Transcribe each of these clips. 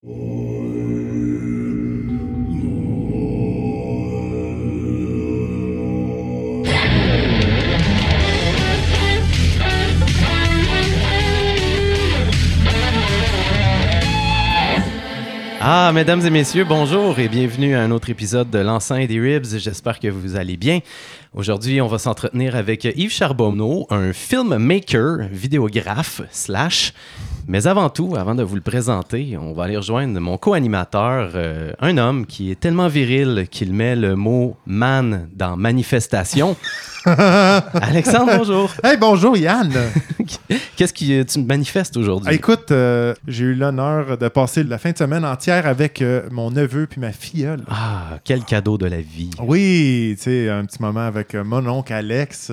Ah, mesdames et messieurs, bonjour et bienvenue à un autre épisode de l'enceinte des Ribs. J'espère que vous allez bien. Aujourd'hui, on va s'entretenir avec Yves Charbonneau, un filmmaker, vidéographe, slash. Mais avant tout, avant de vous le présenter, on va aller rejoindre mon co-animateur, euh, un homme qui est tellement viril qu'il met le mot man dans manifestation. Alexandre, bonjour. Hey, bonjour Yann. Qu'est-ce que tu manifestes aujourd'hui? Écoute, euh, j'ai eu l'honneur de passer la fin de semaine entière avec euh, mon neveu puis ma filleule. Ah, quel cadeau de la vie. Oui, tu sais, un petit moment avec euh, mon oncle Alex.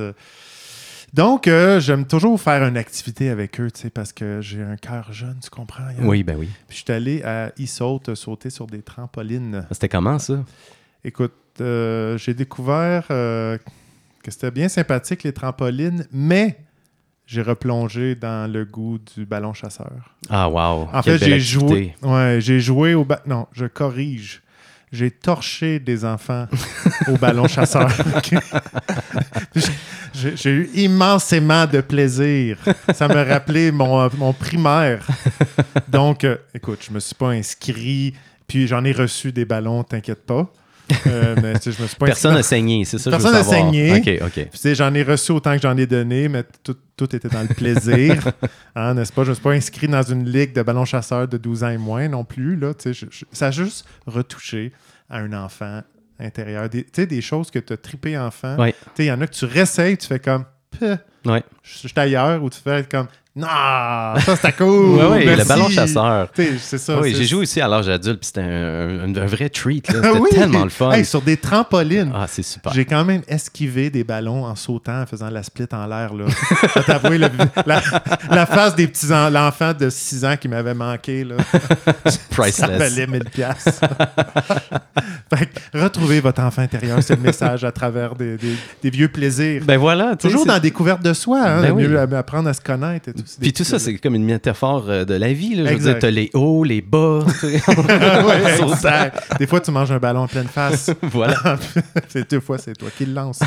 Donc, j'aime toujours faire une activité avec eux, tu sais, parce que j'ai un cœur jeune, tu comprends? Yann? Oui, ben oui. Puis je suis allé à Issaute sauter sur des trampolines. C'était comment ça? Écoute, j'ai découvert que c'était bien sympathique les trampolines, mais j'ai replongé dans le goût du ballon chasseur. Ah wow. En fait, j'ai joué. Ouais, j'ai joué au non, je corrige. J'ai torché des enfants au ballon chasseur. j'ai eu immensément de plaisir. Ça me rappelait mon, mon primaire. Donc, euh, écoute, je me suis pas inscrit, puis j'en ai reçu des ballons, t'inquiète pas. Euh, mais, je me suis pas Personne n'a saigné, c'est ça Personne n'a saigné. OK, OK. J'en ai reçu autant que j'en ai donné, mais tout, tout était dans le plaisir. hein, n'est-ce pas? Je ne me suis pas inscrit dans une ligue de ballon chasseur de 12 ans et moins non plus. Là, je, ça a juste retouché à un enfant intérieur. Tu sais, des choses que tu as trippé enfant. Il y en a que tu réessayes, tu fais comme... Ouais. Je suis ailleurs, ou tu fais comme non, ça c'était cool. oui, oui, le ballon chasseur. C'est ça. Oui, j'ai joué aussi à l'âge adulte, puis c'était un, vrai treat. C'était tellement le fun. sur des trampolines. Ah, c'est super. J'ai quand même esquivé des ballons en sautant, en faisant la split en l'air. là. t'avouer la, la, face des petits l'enfant de 6 ans qui m'avait manqué. Là. Priceless. Ça valait 1000 pièces. retrouvez votre enfant intérieur, c'est le message à travers des, des, vieux plaisirs. Ben voilà. Toujours dans la découverte de soi, hein, ben mieux apprendre à se connaître et tout. Puis tout ça, c'est comme une métaphore euh, de la vie. Là. Je veux dire, t'as les hauts, les bas. Des fois, tu manges un ballon en pleine face. voilà. c'est deux fois, c'est toi qui le lance.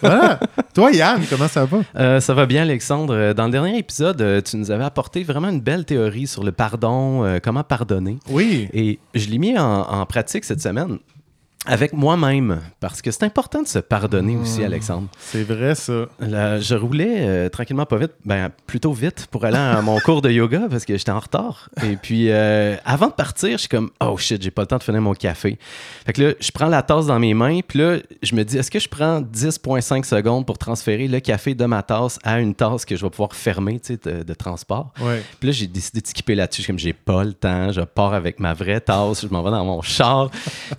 voilà. Toi, Yann, comment ça va? Euh, ça va bien, Alexandre. Dans le dernier épisode, euh, tu nous avais apporté vraiment une belle théorie sur le pardon, comment pardonner. Oui. Et je l'ai mis en pratique cette semaine avec moi-même, parce que c'est important de se pardonner aussi, hmm. Alexandre. C'est vrai, ça. je roulais euh, tranquillement, pas vite, ben plutôt vite pour aller à mon cours de yoga parce que j'étais en retard. Et puis, euh, avant de partir, je suis comme, oh shit, j'ai pas le temps de finir mon café. Fait que là, je prends la tasse dans mes mains, puis là, je me dis, est-ce que je prends 10,5 secondes pour transférer le café de ma tasse à une tasse que je vais pouvoir fermer, tu sais, de, transport? Ouais. Puis là, j'ai décidé de skipper là-dessus. Comme j'ai pas le temps, je pars avec ma vraie tasse, je m'en vais dans mon char.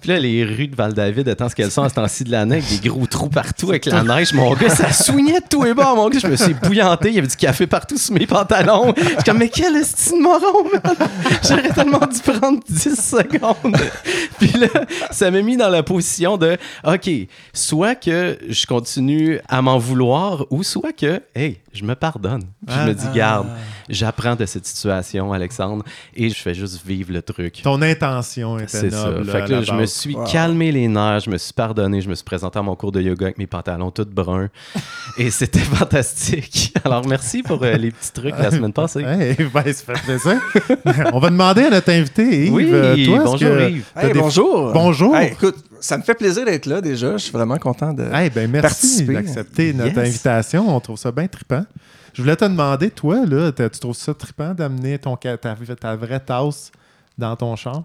Puis là, les rues de Val-David, étant ce qu'elles sont à ce temps-ci de l'année, avec des gros trous partout, avec la neige. Mon gars, ça soignait de tout et bas. Mon gars, je me suis bouillanté. Il y avait du café partout sous mes pantalons. Je suis comme, mais quel estime moron, J'aurais tellement dû prendre 10 secondes. Puis là, ça m'a mis dans la position de, OK, soit que je continue à m'en vouloir ou soit que, hey, je me pardonne. je me dis, ah. garde, j'apprends de cette situation, Alexandre, et je fais juste vivre le truc. Ton intention était noble. Ça. Fait que là, je me suis calmé les nerfs, je me suis pardonné, je me suis présenté à mon cours de yoga avec mes pantalons tout bruns, et c'était fantastique. Alors, merci pour euh, les petits trucs la semaine passée. Hey, ben, ça fait plaisir. On va demander à notre invité, Yves. Oui, euh, toi, bonjour Yves. bonjour. Bonjour. écoute, ça me fait plaisir d'être là déjà. Je suis vraiment content de hey, ben merci d'accepter notre invitation. On trouve ça bien trippant. Je voulais te demander, toi, là, tu trouves ça trippant d'amener ton ta, ta vraie tasse dans ton char?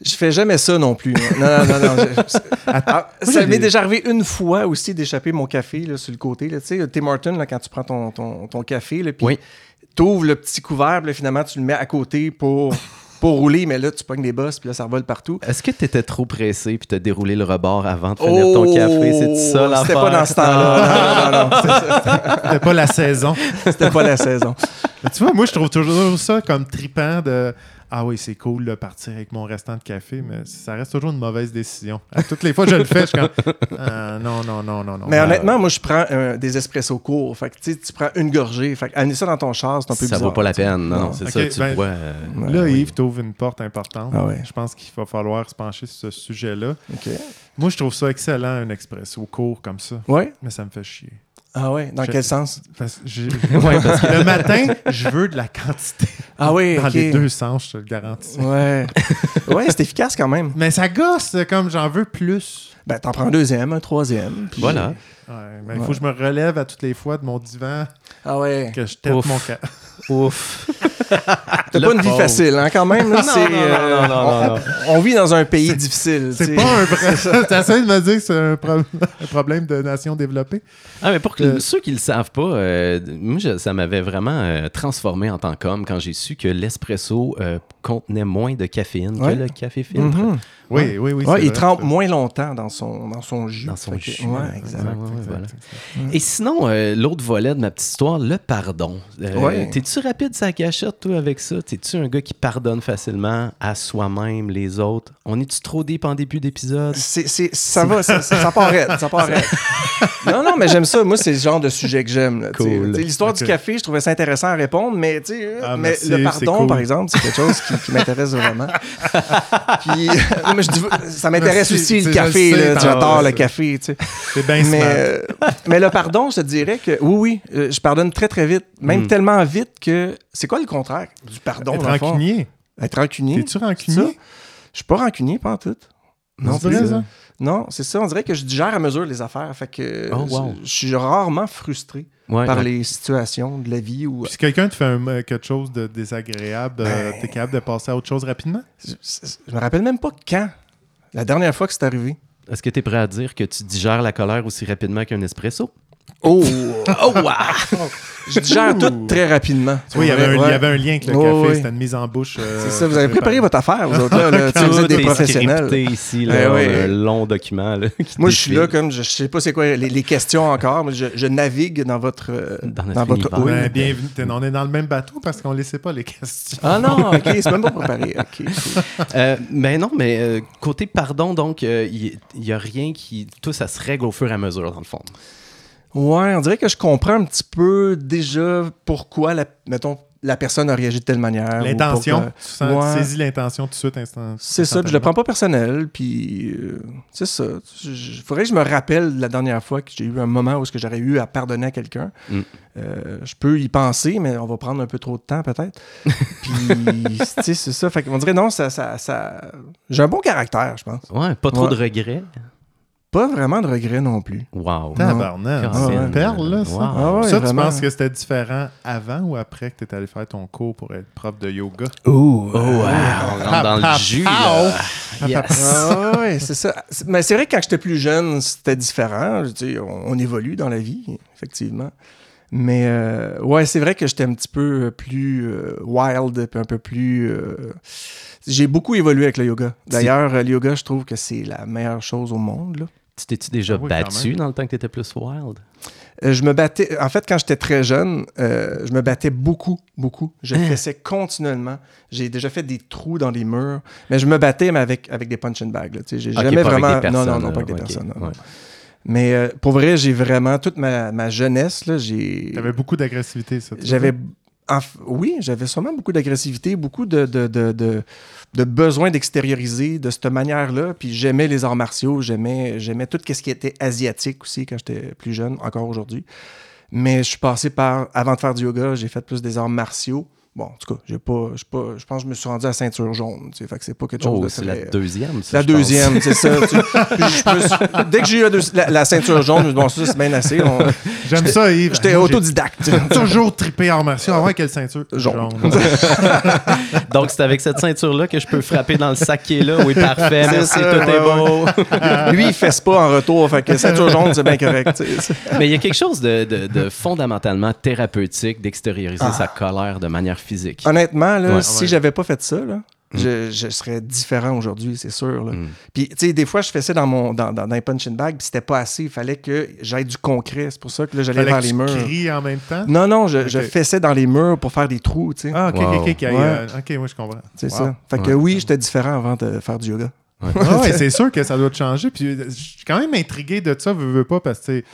Je fais jamais ça non plus. Non, non, non. Ah, ça m'est déjà arrivé une fois aussi d'échapper mon café là, sur le côté. Tu sais, Tim Martin, là, quand tu prends ton, ton, ton café, puis oui. tu ouvres le petit couvert, puis finalement, tu le mets à côté pour pour rouler, mais là, tu pognes des bosses, puis là, ça vole partout. Est-ce que tu étais trop pressé, puis tu as déroulé le rebord avant de finir ton café? C'est ça l'affaire? C'était pas dans ce temps-là. non, non, non. C'était pas la saison. C'était pas la saison. tu vois, moi, je trouve toujours ça comme tripant de ah oui, c'est cool de partir avec mon restant de café, mais ça reste toujours une mauvaise décision. À toutes les fois que je le fais, je ah, non, non, non, non, non. Mais honnêtement, moi, je prends des espressos courts. Fait que tu prends une gorgée. Fait que ça dans ton char, c'est un peu ça bizarre. Ça vaut pas la peine. Non, non, c'est ça. Tu ben, bois, là, Yves, tu ouvres une porte importante. Ah ouais. Je pense qu'il va falloir se pencher sur ce sujet-là. Moi, je trouve ça excellent, un expresso court comme ça. Oui. Mais ça me fait chier. Ah ouais? Dans quel sens? Parce, ouais, parce que le matin, je veux de la quantité. Ah oui, Dans les deux sens, je te le garantis. Ouais. ouais, c'est efficace quand même. Mais ça gosse, comme j'en veux plus. Ben, t'en prends un deuxième, un troisième. Voilà. Ouais, mais il faut que je me relève à toutes les fois de mon divan. Ah ouais. Que je tête mon cas. Ouf. T'as pas une vie facile, hein, quand même. Là, non, non, non, non, on, on, vit dans un pays difficile. C'est pas un vrai. T'essayes de me dire que c'est un, pro... un, problème de nation développée? Ah, mais pour que, ceux qui le savent pas, euh, moi, je, ça m'avait vraiment euh, transformé en tant qu'homme quand j'ai su que l'espresso euh, contenait moins de caféine ouais. que le café filtre. Mm -hmm. Oui, oui, oui. Ouais, il trempe moins longtemps dans son, dans son jus. Dans son jus. Ouais, exact. Ouais, ouais, voilà. Et sinon, euh, l'autre volet de ma petite histoire, le pardon. Euh, ouais. T'es-tu rapide sa gâchette, toi, avec ça? T'es-tu un gars qui pardonne facilement à soi-même, les autres? On est-tu trop deep en début d'épisode? Ça va, ça, ça, ça part raide, ça part raide. non, non, mais j'aime ça. Moi, c'est le genre de sujet que j'aime. Cool. L'histoire okay. du café, je trouvais ça intéressant à répondre, mais, ah, mais merci, le pardon, cool. par exemple, c'est quelque chose qui, qui m'intéresse vraiment. Puis, mais je dis, ça m'intéresse aussi le café. J'adore le café. C'est bien mais, euh, mais le pardon, je te dirais que oui, oui, euh, je pardonne très, très vite. Même mm. tellement vite que. C'est quoi le contraire du pardon? Être rancunier. Être rancunier. T'es-tu rancunier? Je suis pas rancunier, pas en tout. Non, c'est ça? Non, c'est ça. On dirait que je digère à mesure les affaires. Fait que oh, wow. je suis rarement frustré ouais, par ouais. les situations de la vie. Ou... Puis si quelqu'un te fait un, quelque chose de désagréable, ben... euh, t'es capable de passer à autre chose rapidement? Je, je me rappelle même pas quand. La dernière fois que c'est arrivé. Est-ce que tu es prêt à dire que tu digères la colère aussi rapidement qu'un espresso? Oh! oh, wow! Je digère tout très rapidement. Oui, il y, avait un, ouais. il y avait un lien avec le oh, café, oui. c'était une mise en bouche. Euh, c'est ça, vous avez préparé votre affaire, vous autres, là. là vous êtes des professionnels. ici, là, oui. un long document. Là, moi, je suis là comme, je, je sais pas c'est quoi les, les, questions encore, mais je, je, navigue dans votre... Dans, dans votre oui. ben, bienvenue. On est dans le même bateau parce qu'on ne laissait pas les questions. Ah non, OK, c'est même pas préparé. OK, cool. euh, mais non, mais euh, côté pardon, donc, il euh, n'y a rien qui... Tout ça se règle au fur et à mesure, dans le fond. Ouais, on dirait que je comprends un petit peu déjà pourquoi, la, mettons, la personne a réagi de telle manière. L'intention. Que... Tu ouais. saisis l'intention tout de suite instant. C'est ça, puis je le prends pas personnel, puis euh, c'est ça. Il faudrait que je me rappelle de la dernière fois que j'ai eu un moment où que j'aurais eu à pardonner à quelqu'un. Mm. Euh, je peux y penser, mais on va prendre un peu trop de temps peut-être. puis, tu sais, c'est ça. Fait qu'on dirait, non, ça, ça, ça... j'ai un bon caractère, je pense. Ouais, pas trop ouais. de regrets. Pas vraiment de regrets non plus. Wow. Tabarnak. Ah, C'est une perle, là, ça. Wow. Ah ouais, ça, vraiment. tu penses que c'était différent avant ou après que tu es allé faire ton cours pour être prof de yoga? Ouh, Oh, wow. On rentre dans le jus. là. Yes. Ah ouais, c'est ça. Mais c'est vrai que quand j'étais plus jeune, c'était différent. Je dis, on, on évolue dans la vie, effectivement. Mais euh, ouais, c'est vrai que j'étais un petit peu plus euh, wild, puis un peu plus. Euh... J'ai beaucoup évolué avec le yoga. D'ailleurs, le yoga, je trouve que c'est la meilleure chose au monde. Là. Tu t'es-tu déjà Ah oui, battu dans le temps que tu étais plus wild? Euh, je me battais. En fait, quand j'étais très jeune, euh, je me battais beaucoup, beaucoup. Je Hein? fessais continuellement. J'ai déjà fait des trous dans les murs. Mais je me battais, mais avec, avec des punch and bags. là. Tu sais, J'ai jamais pas avec vraiment. des non, non, non, pas avec des personnes. non, non. Mais euh, pour vrai, j'ai vraiment toute ma, ma jeunesse, là, j'ai. Tu avais beaucoup d'agressivité, ça. J'avais. oui, j'avais sûrement beaucoup d'agressivité, beaucoup de, de, de, de, de besoin d'extérioriser de cette manière-là. Puis j'aimais les arts martiaux, j'aimais, j'aimais tout ce qui était asiatique aussi quand j'étais plus jeune, encore aujourd'hui. Mais je suis passé par, avant de faire du yoga, j'ai fait plus des arts martiaux. Bon, en tout cas, j'ai pas, je, pas, je pense que je me suis rendu à ceinture jaune. Tu sais, fait que c'est pas quelque chose Oh, de c'est très- la deuxième, ça, la je pense. deuxième, c'est ça. tu- suis- dès que j'ai eu la, deux- la- la ceinture jaune, je me suis dit, bon, ça, c'est bien assez. On- J'aime ça, Yves. J'étais autodidacte. toujours trippé en martiaux. Ah ouais, quelle ceinture? Jaune. Donc, c'est avec cette ceinture-là que je peux frapper dans le sac qui est là. Oui, parfait. C'est Merci, ça, tout ouais, est beau. Lui, il fesse pas en retour. Fait que ceinture jaune, c'est bien correct. tu sais. Mais il y a quelque chose de, de- de fondamentalement thérapeutique d'extérioriser Ah. sa colère de manière physique. Honnêtement, là, Ouais. si Ouais. j'avais pas fait ça, là, je, je, serais différent aujourd'hui, c'est sûr. Mm. Puis, tu sais, des fois, je fais ça dans mon dans, dans, dans punching bag, puis c'était pas assez. Il fallait que j'aille du concret. C'est pour ça que là, j'allais vers les murs. Tu en même temps? Non, non, je, je fessais dans les murs pour faire des trous, tu sais. Ah, ok, ok, ok. Euh, ok, moi, je comprends. C'est ça. Fait que oui, j'étais différent avant de faire du yoga. Ouais, ah c'est sûr que ça doit te changer. Puis, je suis quand même intrigué de ça, veux, veux pas, parce que,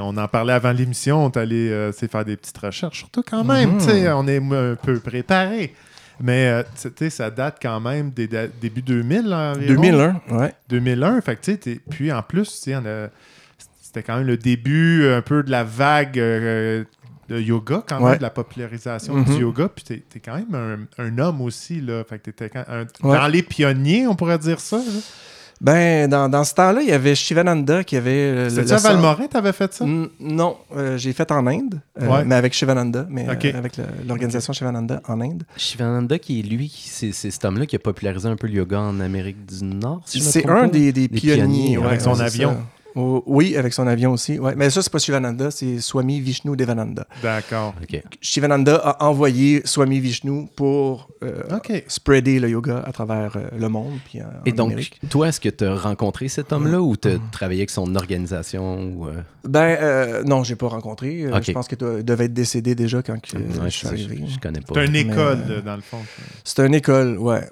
on en parlait avant l'émission, on est allé euh, faire des petites recherches. Surtout quand même, mm-hmm. on est un peu préparé. Mais euh, ça date quand même des début 2000 environ. 2001, ouais. 2001. Fait que, puis en plus, c'était quand même le début un peu de la vague euh, de yoga, quand même, de la popularisation du mm-hmm. yoga. Puis tu es, quand même un, homme aussi. Là. Fait que t'étais dans les pionniers, on pourrait dire ça. Ben, dans, dans ce temps-là, il y avait Shivananda qui avait. Euh, C'est ça, Valmorin, t'avais fait ça? non, euh, j'ai fait en Inde, euh, mais avec Shivananda, mais avec l'organisation Shivananda en Inde. Shivananda, qui est lui, c'est cet homme-là qui a popularisé un peu le yoga en Amérique du Nord, C'est un des, des, pionniers, avec son avion. Oui, avec son avion aussi. Ouais. Mais ça, c'est pas Shivananda, c'est Swami Vishnu Devananda. D'accord. Shivananda a envoyé Swami Vishnu pour euh, spreader le yoga à travers euh, le monde. Puis Et donc, toi, est-ce que tu as rencontré cet homme-là ou tu as travaillé avec son organisation? Ou, euh? Ben, non, j'ai pas rencontré. Je pense que tu devais être décédé déjà quand je suis arrivé. Je, connais pas. C'est une école, dans le fond. C'est une école, ouais.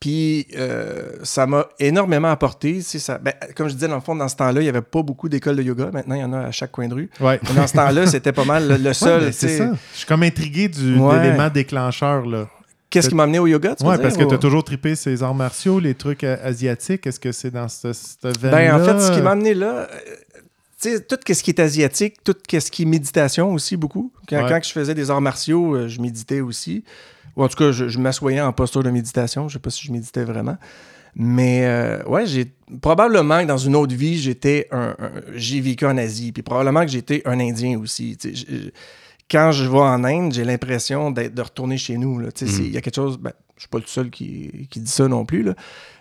Puis euh, ça m'a énormément apporté. Ça, ben, comme je disais, dans le fond, dans ce temps-là, il n'y avait pas beaucoup d'écoles de yoga. Maintenant, il y en a à chaque coin de rue. Ouais. dans ce temps-là, c'était pas mal le, seul. c'est ça. Je suis comme intrigué du, l'élément déclencheur. Là. Qu'est-ce qui m'a amené au yoga, Oui, parce que tu as toujours trippé ces arts martiaux, les trucs euh, asiatiques. Est-ce que c'est dans cette, cette Ben, en fait, ce qui m'a amené là, euh, tout ce qui est asiatique, tout ce qui est méditation aussi, beaucoup. Quand, quand je faisais des arts martiaux, je méditais aussi. Ou en tout cas, je, m'assoyais en posture de méditation. Je sais pas si je méditais vraiment. Mais euh, ouais, j'ai probablement que dans une autre vie, j'étais un, j'ai vécu en Asie, puis probablement que j'étais un Indien aussi. quand je vais en Inde, j'ai l'impression d'être de retourner chez nous. Mm. Il y a quelque chose. Ben, je suis pas le seul qui, qui, dit ça non plus. Là.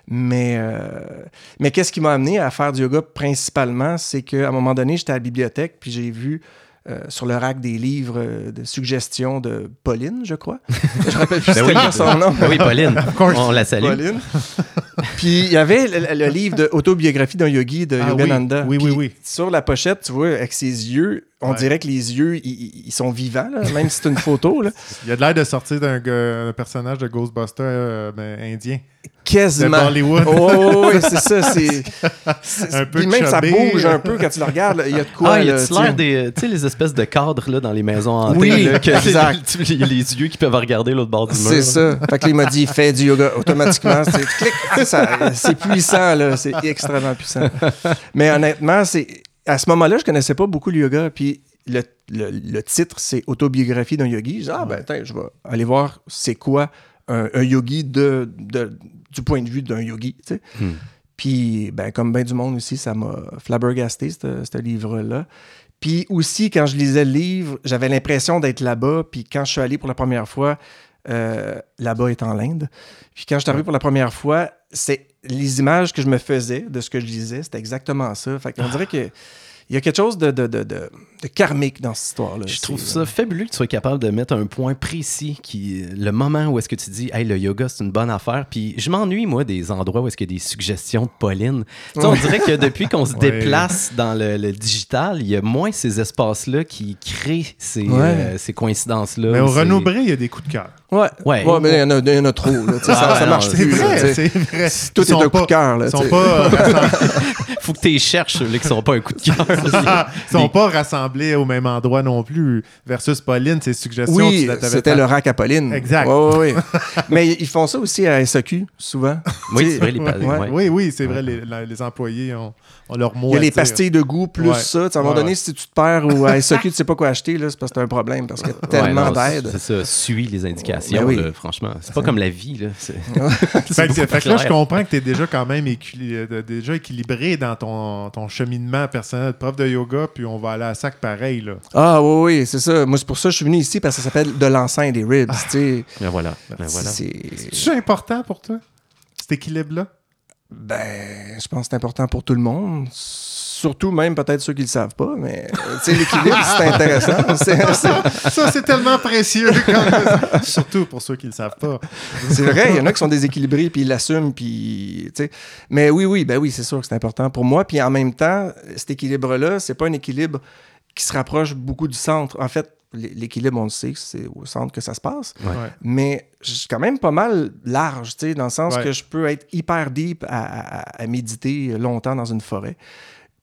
Mais, euh, mais qu'est-ce qui m'a amené à faire du yoga principalement, c'est qu'à un moment donné, j'étais à la bibliothèque, puis j'ai vu euh, sur le rack des livres euh, de suggestions de Pauline, je crois. je rappelle plus ben oui, son nom. Ben oui, Pauline. On la salue. Pauline. Puis il y avait le, livre d'autobiographie d'un yogi de ah, Yogananda. Oui, oui, oui, Sur la pochette, tu vois, avec ses yeux, on dirait que les yeux, ils, sont vivants, même si c'est une photo. Là. Il y a de l'air de sortir d'un personnage de Ghostbuster euh, indien. Quasiment. De Bollywood. Oh, oui, c'est ça. C'est, un peu Puis même ça bouge un peu quand tu le regardes. Il y a de quoi. Ah, il y a l'air des tu sais, les espèces de cadres là, dans les maisons hantées. Oui, là, que exact. Les, les, yeux qui peuvent regarder l'autre bord du mur. C'est ça. Fait que là, il m'a dit fais du yoga automatiquement. C'est, clic, c'est puissant, là. C'est extrêmement puissant. Mais honnêtement, c'est à ce moment-là, je connaissais pas beaucoup le yoga. Puis le, le, titre, c'est Autobiographie d'un yogi. Je dis, ah, ben, attends, je vais aller voir c'est quoi un, yogi de, de, du point de vue d'un yogi. Tu sais. Hmm. Puis, ben, comme bien du monde aussi, ça m'a flabbergasté, ce livre-là. Puis aussi, quand je lisais le livre, j'avais l'impression d'être là-bas. Puis quand je suis allé pour la première fois, euh, là-bas est en l'Inde. Puis quand je suis arrivé pour la première fois, c'est les images que je me faisais de ce que je lisais, c'était exactement ça. Fait qu'on dirait que il y a quelque chose de, de, de, de, karmique dans cette histoire-là. Je trouve ça fabuleux que tu sois capable de mettre un point précis, qui le moment où est-ce que tu dis, hey, le yoga, c'est une bonne affaire. Puis je m'ennuie, moi, des endroits où est-ce qu'il y a des suggestions de Pauline. on dirait que depuis qu'on se déplace dans le, digital, il y a moins ces espaces-là qui créent ces, euh, ces coïncidences-là. Mais au Renaud il y a des coups de cœur. Ouais. ouais. mais il y, en a, y en a trop. Là, ça, ça, marche plus. C'est vrai. Tout est un coup de cœur. Ils sont pas. Faut que tu les cherches, ceux qui sont pas un coup de cœur. ils sont pas rassemblés au même endroit non plus. Versus Pauline, ses suggestions. Oui, c'était le rack à Pauline. Exact. Ouais, mais ils font ça aussi à SAQ, souvent. Oui, c'est vrai. Les Oui, oui, c'est vrai. Les, les, employés ont, ont leur mot Il y a les pastilles de goût plus ça. À un moment donné, si tu te perds ou à SAQ, tu sais pas quoi acheter, c'est parce que c'est un problème. Parce qu'il y a tellement d'aide. C'est ça. Suis les indications. Ben franchement, c'est pas comme la vie. Là. fait, que là, je comprends que tu es déjà quand même euh, déjà équilibré dans ton, ton cheminement personnel de prof de yoga, puis on va aller à sac pareil. Là. Ah oui, oui, c'est ça. Moi, c'est pour ça que je suis venu ici, parce que ça s'appelle de l'enceinte des ribs. Ah. Ben voilà. Ben voilà. C'est important pour toi, cet équilibre-là? Ben, je pense que c'est important pour tout le monde surtout même peut-être ceux qui le savent pas, mais l'équilibre, c'est intéressant. Ça, c'est tellement précieux, quand surtout pour ceux qui le savent pas. c'est vrai, il y en a qui sont déséquilibrés, puis ils l'assument, puis, mais oui, oui, ben oui, c'est sûr que c'est important pour moi. Puis en même temps, cet équilibre-là, c'est pas un équilibre qui se rapproche beaucoup du centre. En fait, l'équilibre, on le sait, c'est au centre que ça se passe. Mais je suis quand même pas mal large, dans le sens que je peux être hyper deep à, méditer longtemps dans une forêt.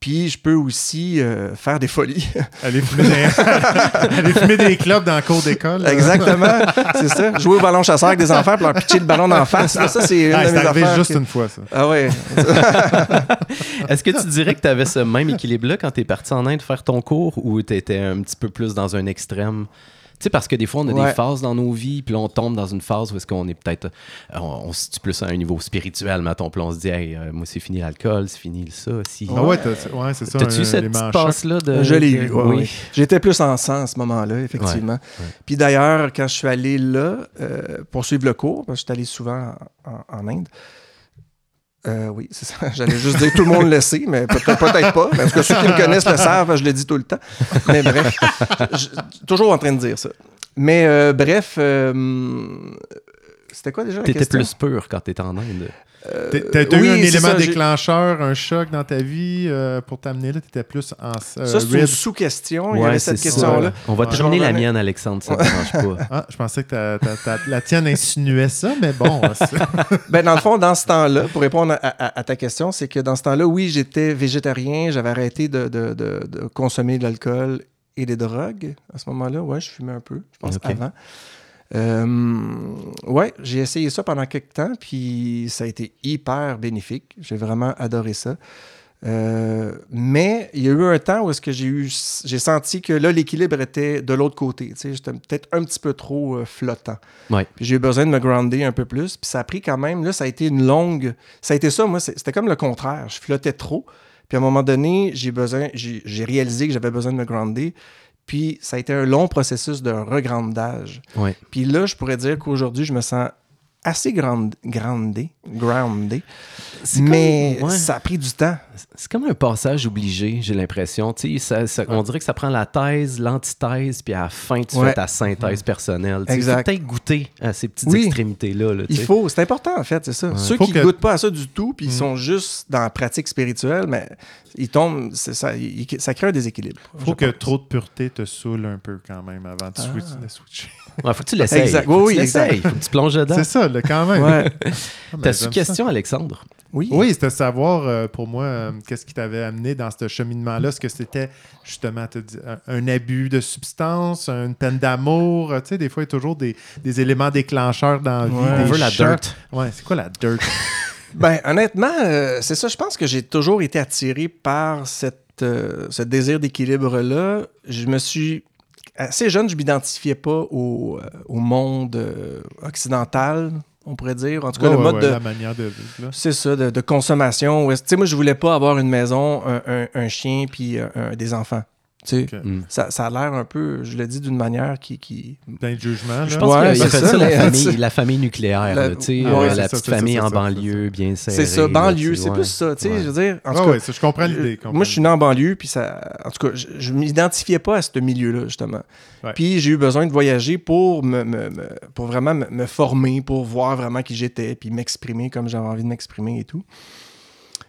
Puis je peux aussi euh, faire des folies. aller, fumer des... aller fumer des clubs dans le cours d'école. Exactement, c'est ça. Jouer au ballon chasseur avec des enfants puis leur pitcher le ballon d'en face. Ça, c'est ah, arrivé juste une fois, ça. Ah ouais. Est-ce que tu dirais que tu avais ce même équilibre-là quand tu es parti en Inde faire ton cours ou tu étais un petit peu plus dans un extrême? Tu sais, parce que des fois, on a des phases dans nos vies, puis là, on tombe dans une phase où est-ce qu'on est peut-être. Euh, on, se situe plus à un niveau spirituel, mettons, puis on se dit, hey, euh, moi, c'est fini l'alcool, c'est fini ça. Si... Ah ouais, ouais c'est ça. T'as-tu eu cette petite passe-là de. Je l'ai eu, oui. J'étais plus en sang à ce moment-là, effectivement. Puis d'ailleurs, quand je suis allé là, euh, pour suivre le cours, parce que je suis allé souvent en Inde, euh, oui, c'est ça. J'allais juste dire tout le monde le sait, mais peut-être pas. Parce que ceux qui me connaissent le savent, je le dis tout le temps. Mais bref, toujours en train de dire ça. Mais euh, bref, euh, c'était quoi déjà la T'étais plus pur quand t'étais en Inde. Euh, T'as eu un élément déclencheur, un choc dans ta vie euh, pour t'amener là? T'étais plus en. Euh, ça, c'est une sous-question. Il y avait cette question-là. On va terminer la mienne, Alexandre, ça ne dérange pas. Ah, je pensais que la tienne insinuait ça, mais bon. ben, dans le fond, dans ce temps-là, pour répondre à, ta question, c'est que dans ce temps-là, oui, j'étais végétarien, j'avais arrêté de, de, de, consommer de l'alcool et des drogues à ce moment-là. Ouais, je fumais un peu, je pense, avant. Euh, ouais, j'ai essayé ça pendant quelques temps, puis ça a été hyper bénéfique. J'ai vraiment adoré ça. Euh, mais il y a eu un temps où est-ce que j'ai eu, j'ai senti que là l'équilibre était de l'autre côté. J'étais peut-être un petit peu trop euh, flottant. Ouais. J'ai eu besoin de me grounder un peu plus. Puis ça a pris quand même. Là, ça a été une longue. Ça a été ça. Moi, c'était comme le contraire. Je flottais trop. Puis à un moment donné, j'ai besoin. J'ai réalisé que j'avais besoin de me grounder. Puis ça a été un long processus de regrandage. Puis là, je pourrais dire qu'aujourd'hui, je me sens assez grande, grandé, groundé, mais ça a pris du temps. C'est comme un passage obligé, j'ai l'impression. on dirait que ça prend la thèse, l'antithèse, puis à la fin, tu fais ta synthèse personnelle. Il faut peut-être goûter à ces petites extrémités-là. Il faut, c'est important en fait, c'est ça. Ceux qui ne goûtent pas à ça du tout, puis ils mm. sont juste dans la pratique spirituelle, mais ils tombent, ça, ça crée un déséquilibre. Il faut que trop de pureté te saoule un peu quand même avant de, ah. switcher. Il faut que tu l'essayes. Exact. Oui, oui, Faut que tu plonges dedans. C'est ça, quand même. Ouais. Ah, T'as une question, Alexandre? Oui. Oui, c'était savoir pour moi qu'est-ce qui t'avait amené dans ce cheminement-là. Est-ce que c'était justement un, abus de substance, une peine d'amour? Tu sais, des fois, il y a toujours des, éléments déclencheurs dans la vie. On veut la dirt. Ouais, c'est quoi la dirt? ben, honnêtement, c'est ça. Je pense que j'ai toujours été attiré par cette, ce désir d'équilibre-là. Je me suis assez jeune, je m'identifiais pas au, au monde occidental, on pourrait dire. En tout cas, le mode de. La manière de C'est ça, de, consommation. Tu sais, moi, je voulais pas avoir une maison, un, chien, puis des enfants. Mm. ça, ça, a l'air un peu, je le dis d'une manière qui. qui... D'un jugement. Je pense qu'il ça, ça la, famille, la, famille, nucléaire. La, la petite famille en banlieue, bien serrée. C'est ça, banlieue, c'est plus ça. Je veux dire, en tout cas, je comprends l'idée. Moi, je suis né en banlieue, puis ça. En tout cas, je ne m'identifiais pas à ce milieu-là, justement. Puis j'ai eu besoin de voyager pour, me, me, pour vraiment me, former, pour voir vraiment qui j'étais, puis m'exprimer comme j'avais envie de m'exprimer et tout.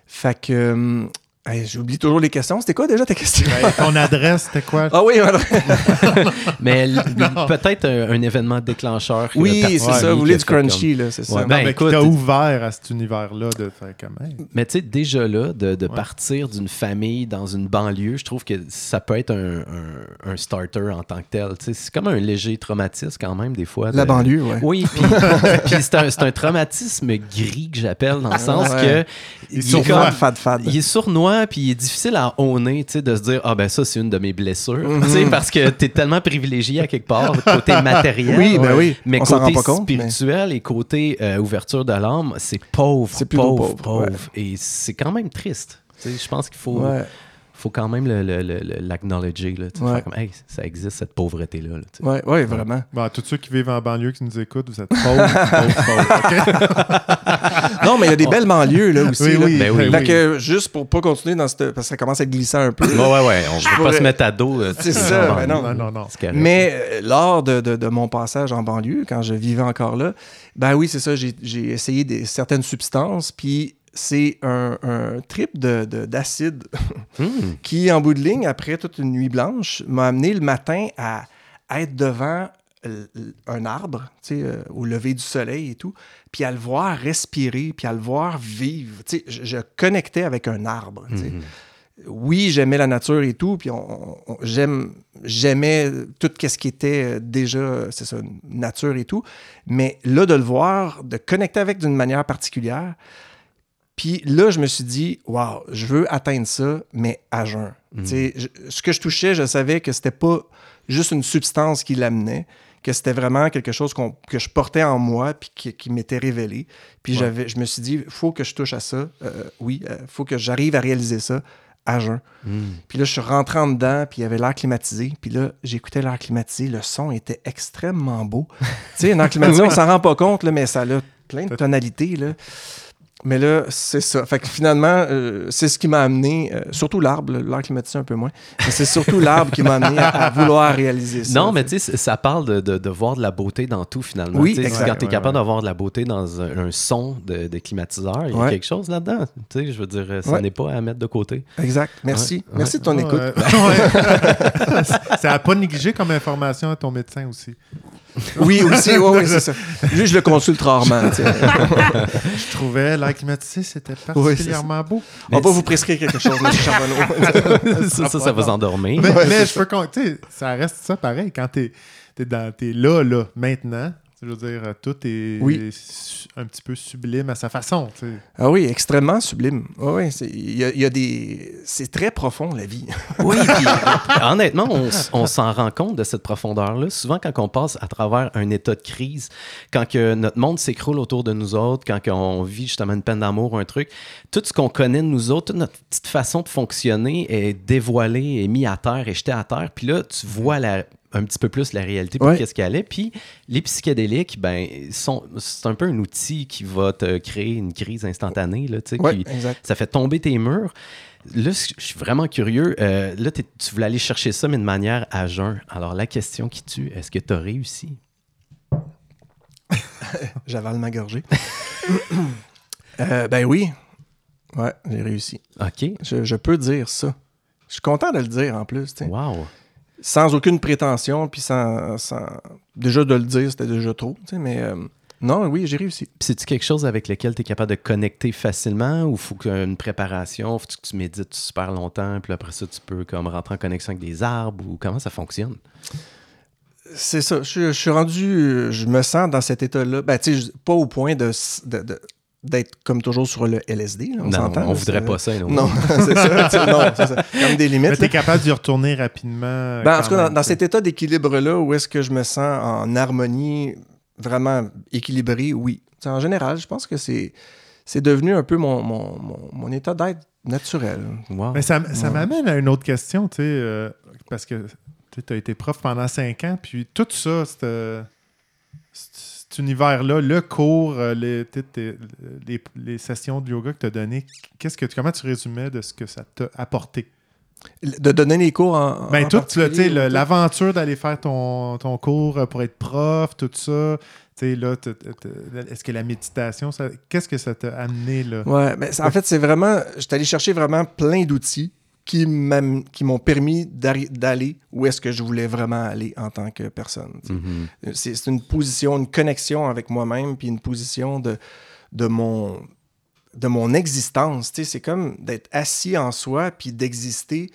Fait que hum, J'oublie toujours les questions. C'était quoi déjà ta question? Ben, ton adresse, c'était quoi? Ah oui, Mais peut-être un, événement déclencheur. Oui, c'est ça. Vous voulez du crunchy, là, c'est ça. Ben, écoute, t'as ouvert à cet univers-là de faire quand même. Mais tu sais, déjà là, de, partir d'une famille dans une banlieue, je trouve que ça peut être un, starter en tant que tel. C'est comme un léger traumatisme quand même, des fois. La banlieue, oui. Oui, puis c'est un, traumatisme gris que j'appelle, dans le sens que... Il, est sournois, fad, fad. Il est sournois, puis il est difficile à owner, de se dire ah ben ça c'est une de mes blessures, mhm. parce que tu es tellement privilégié à quelque part côté matériel, oui, ben oui. mais côté spirituel et côté euh, ouverture de l'âme, c'est pauvre, c'est pauvre, pauvre, pauvre, et c'est quand même triste. Je pense qu'il faut faut quand même l'acknowledger. Ouais. comme, hey, ça existe, cette pauvreté-là. Oui, ouais, vraiment. Bon, tous ceux qui vivent en banlieue qui nous écoutent, vous êtes pauvres, pauvres, Non, mais il y a des belles banlieues là, aussi. Oui, oui, ben oui, oui. Que, juste pour pas continuer dans cette... Parce que ça commence à être glissant un peu. Oui, oui, ouais. On ne veut pas se mettre à dos. C'est ça. Mais non, non, non. non. Mais euh, lors de, de, de, mon passage en banlieue, quand je vivais encore là, ben oui, c'est ça. J'ai essayé des, certaines substances, puis c'est un, trip d'acide de, hmm. qui, en bout de ligne, après toute une nuit blanche, m'a amené le matin à être devant un arbre, tu sais, euh, au lever du soleil et tout, puis à le voir respirer, puis à le voir vivre. Tu sais, je, connectais avec un arbre. Tu sais. Hmm. Oui, j'aimais la nature et tout, puis j'aimais tout ce qui était déjà, c'est ça, nature et tout. Mais là, de le voir, de connecter avec d'une manière particulière, puis là, je me suis dit, waouh, je veux atteindre ça, mais à jeun. Mhm. ce que je touchais, je savais que c'était pas juste une substance qui l'amenait, que c'était vraiment quelque chose que je portais en moi puis qui, m'était révélé. Puis j'avais, je me suis dit, faut que je touche à ça. Euh, oui, il euh, faut que j'arrive à réaliser ça à jeun. Mhm. Puis là, je suis rentré en dedans, puis il y avait l'air climatisé. Puis là, j'écoutais l'air climatisé. Le son était extrêmement beau. tu sais, un air climatisé, on s'en rend pas compte, là, mais ça a plein de tonalités. Là. Mais là, c'est ça. Fait que finalement, euh, c'est ce qui m'a amené, euh, surtout l'arbre, l'arbre climatisé un peu moins, mais c'est surtout l'arbre qui m'a amené à, vouloir réaliser ça. Non, mais tu sais, ça parle de, de, voir de la beauté dans tout finalement. Oui, Quand tu es capable d'avoir de la beauté dans un, son de, climatiseur, il y a quelque chose là-dedans. Tu sais, je veux dire, ça n'est pas à mettre de côté. Exact. Merci. Merci de ton écoute. ça n'a pas négligé comme information à ton médecin aussi. Oui, aussi, oui, oui, c'est ça. Lui, je le consulte rarement. je trouvais l'air climatisé, c'était particulièrement beau. On va vous prescrire quelque chose, M. ça, ça, ça va s'endormir. Mais, mais je peux compter, ça reste ça pareil. Quand tu es, es, là, là, maintenant, je veux dire, tout est, un petit peu sublime à sa façon. Ah oui, extrêmement sublime. oui, il y, a, des. C'est très profond, la vie. oui, honnêtement, on, s'en rend compte de cette profondeur-là. Souvent, quand on passe à travers un état de crise, quand que notre monde s'écroule autour de nous autres, quand on vit justement une peine d'amour ou un truc, tout ce qu'on connaît de nous autres, toute notre petite façon de fonctionner est dévoilée, est mis à terre, est jeté à terre. Puis là, tu vois la un petit peu plus la réalité pour qu'est-ce qu'elle est. Puis les psychédéliques, ben, c'est un peu un outil qui va te créer une crise instantanée. Là, ça fait tomber tes murs. Là, je suis vraiment curieux. Euh, là, tu voulais aller chercher ça, mais de manière à jeun. Alors, la question qui tue, est-ce que tu as réussi? J'avale ma gorgée. Euh, ben oui. Ouais, j'ai réussi. OK. Je, peux dire ça. Je suis content de le dire en plus. Wow sans aucune prétention, puis sans, Déjà de le dire, c'était déjà trop, mais... Euh, non, oui, j'ai réussi. C'est-tu quelque chose avec lequel tu es capable de connecter facilement ou faut une préparation, faut que tu médites super longtemps, puis après ça, tu peux comme rentrer en connexion avec des arbres ou comment ça fonctionne? C'est ça. Je, suis rendu, je me sens dans cet état-là. Ben, tu sais, pas au point de, d'être comme toujours sur le LSD. on non, on voudrait pas ça. Non, c'est ça, non, ça. Comme des limites. Mais tu es capable d'y retourner rapidement. Ben, en tout cas, dans, cet état d'équilibre-là, où est-ce que je me sens en harmonie, vraiment équilibré, oui. en général, je pense que c'est, c'est devenu un peu mon, mon, mon, état d'être naturel. Mais ça, ça m'amène à une autre question, tu sais, euh, parce que tu as été prof pendant cinq ans, puis tout ça, univers-là, le cours, euh, les, les, les, sessions de yoga que tu as données, qu'est-ce que, comment tu résumais de ce que ça t'a apporté? De donner les cours en. Ben, tout, l'aventure d'aller faire ton, ton, cours pour être prof, tout ça. là, est-ce que la méditation, qu'est-ce que ça t'a amené là? Ouais, ben, en fait, c'est vraiment. J'étais allé chercher vraiment plein d'outils qui m'ont permis d'aller où est-ce que je voulais vraiment aller en tant que personne. Mm-hmm. C'est une position, une connexion avec moi-même, puis une position de, de, mon, de mon existence. C'est comme d'être assis en soi, puis d'exister